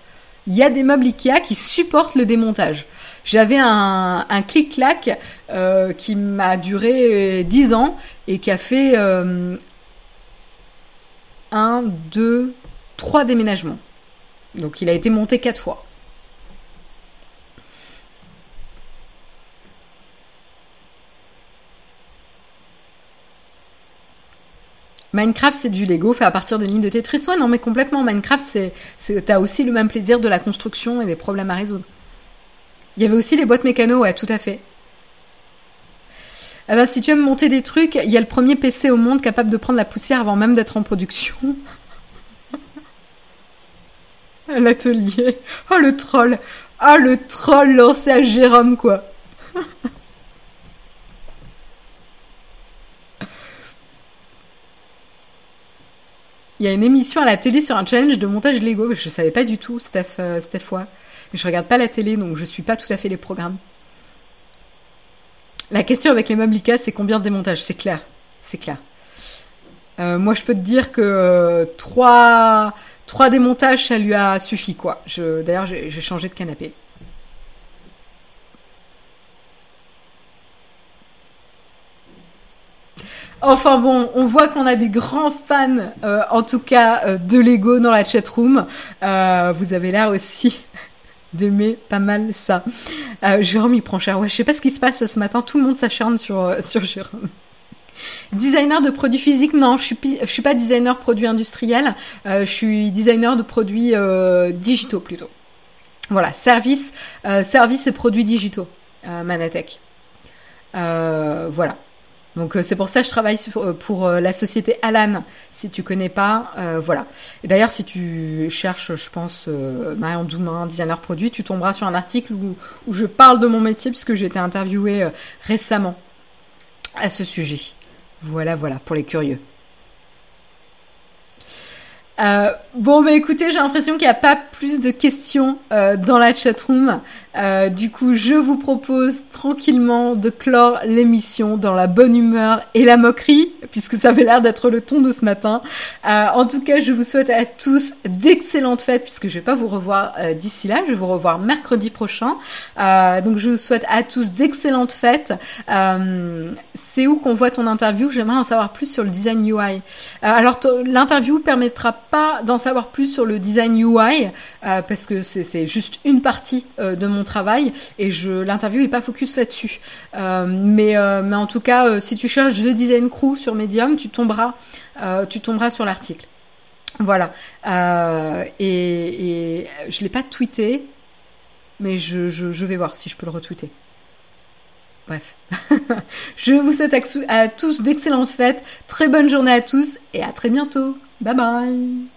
Il y a des meubles Ikea qui supportent le démontage. J'avais un, clic-clac euh, qui m'a duré 10 ans et qui a fait euh, un, deux, trois déménagements. Donc il a été monté quatre fois. Minecraft, c'est du Lego fait à partir des lignes de Tetris. Ouais, non, mais complètement. Minecraft, c'est, t'as aussi le même plaisir de la construction et des problèmes à résoudre. Il y avait aussi les boîtes mécano, ouais, tout à fait. Ah bah, si tu aimes monter des trucs, il y a le premier PC au monde capable de prendre la poussière avant même d'être en production. L'atelier. Oh, le troll. Oh, le troll lancé à Jérôme, quoi. Il y a une émission à la télé sur un challenge de montage Lego. Je ne savais pas du tout, Steph, euh, Steph Mais je regarde pas la télé, donc je suis pas tout à fait les programmes. La question avec les Ikea, c'est combien de démontages? C'est clair, c'est clair. Euh, moi, je peux te dire que trois, trois démontages, ça lui a suffi, quoi. D'ailleurs, j'ai changé de canapé. Enfin bon, on voit qu'on a des grands fans, euh, en tout cas, euh, de Lego dans la chatroom. Euh, vous avez l'air aussi d'aimer pas mal ça. Jérôme, il prend cher. Ouais, je sais pas ce qui se passe ce matin. Tout le monde s'acharne sur, sur Jérôme. Designer de produits physiques, non, je suis, suis pas designer produits industriels. je suis designer de produits digitaux plutôt. Voilà, service, services et produits digitaux, Manatech. voilà. Donc euh, c'est pour ça que je travaille euh, pour euh, la société Alan. Si tu connais pas, voilà. Et d'ailleurs, si tu cherches, je pense, Marion Doumain, designer produit, tu tomberas sur un article où, où je parle de mon métier puisque j'ai été interviewée récemment à ce sujet. Voilà, voilà, pour les curieux. Euh, bon, bah écoutez, j'ai l'impression qu'il n'y a pas plus de questions euh, dans la chatroom. Euh, du coup, je vous propose tranquillement de clore l'émission dans la bonne humeur et la moquerie, puisque ça avait l'air d'être le ton de ce matin. Euh, en tout cas, je vous souhaite à tous d'excellentes fêtes, puisque je vais pas vous revoir euh, d'ici là, je vais vous revoir mercredi prochain. donc, je vous souhaite à tous d'excellentes fêtes. C'est où qu'on voit ton interview? J'aimerais en savoir plus sur le design UI. alors, l'interview permettra pas d'en savoir plus sur le design UI euh, parce que c'est juste une partie euh, de mon travail et je l'interview est pas focus là-dessus. Euh, mais mais en tout cas, si tu cherches The Design Crew sur Medium, tu tomberas tu tomberas sur l'article. Voilà. et, je l'ai pas tweeté, mais je, je, vais voir si je peux le retweeter. Bref. je vous souhaite à tous d'excellentes fêtes, très bonne journée à tous et à très bientôt. Bye bye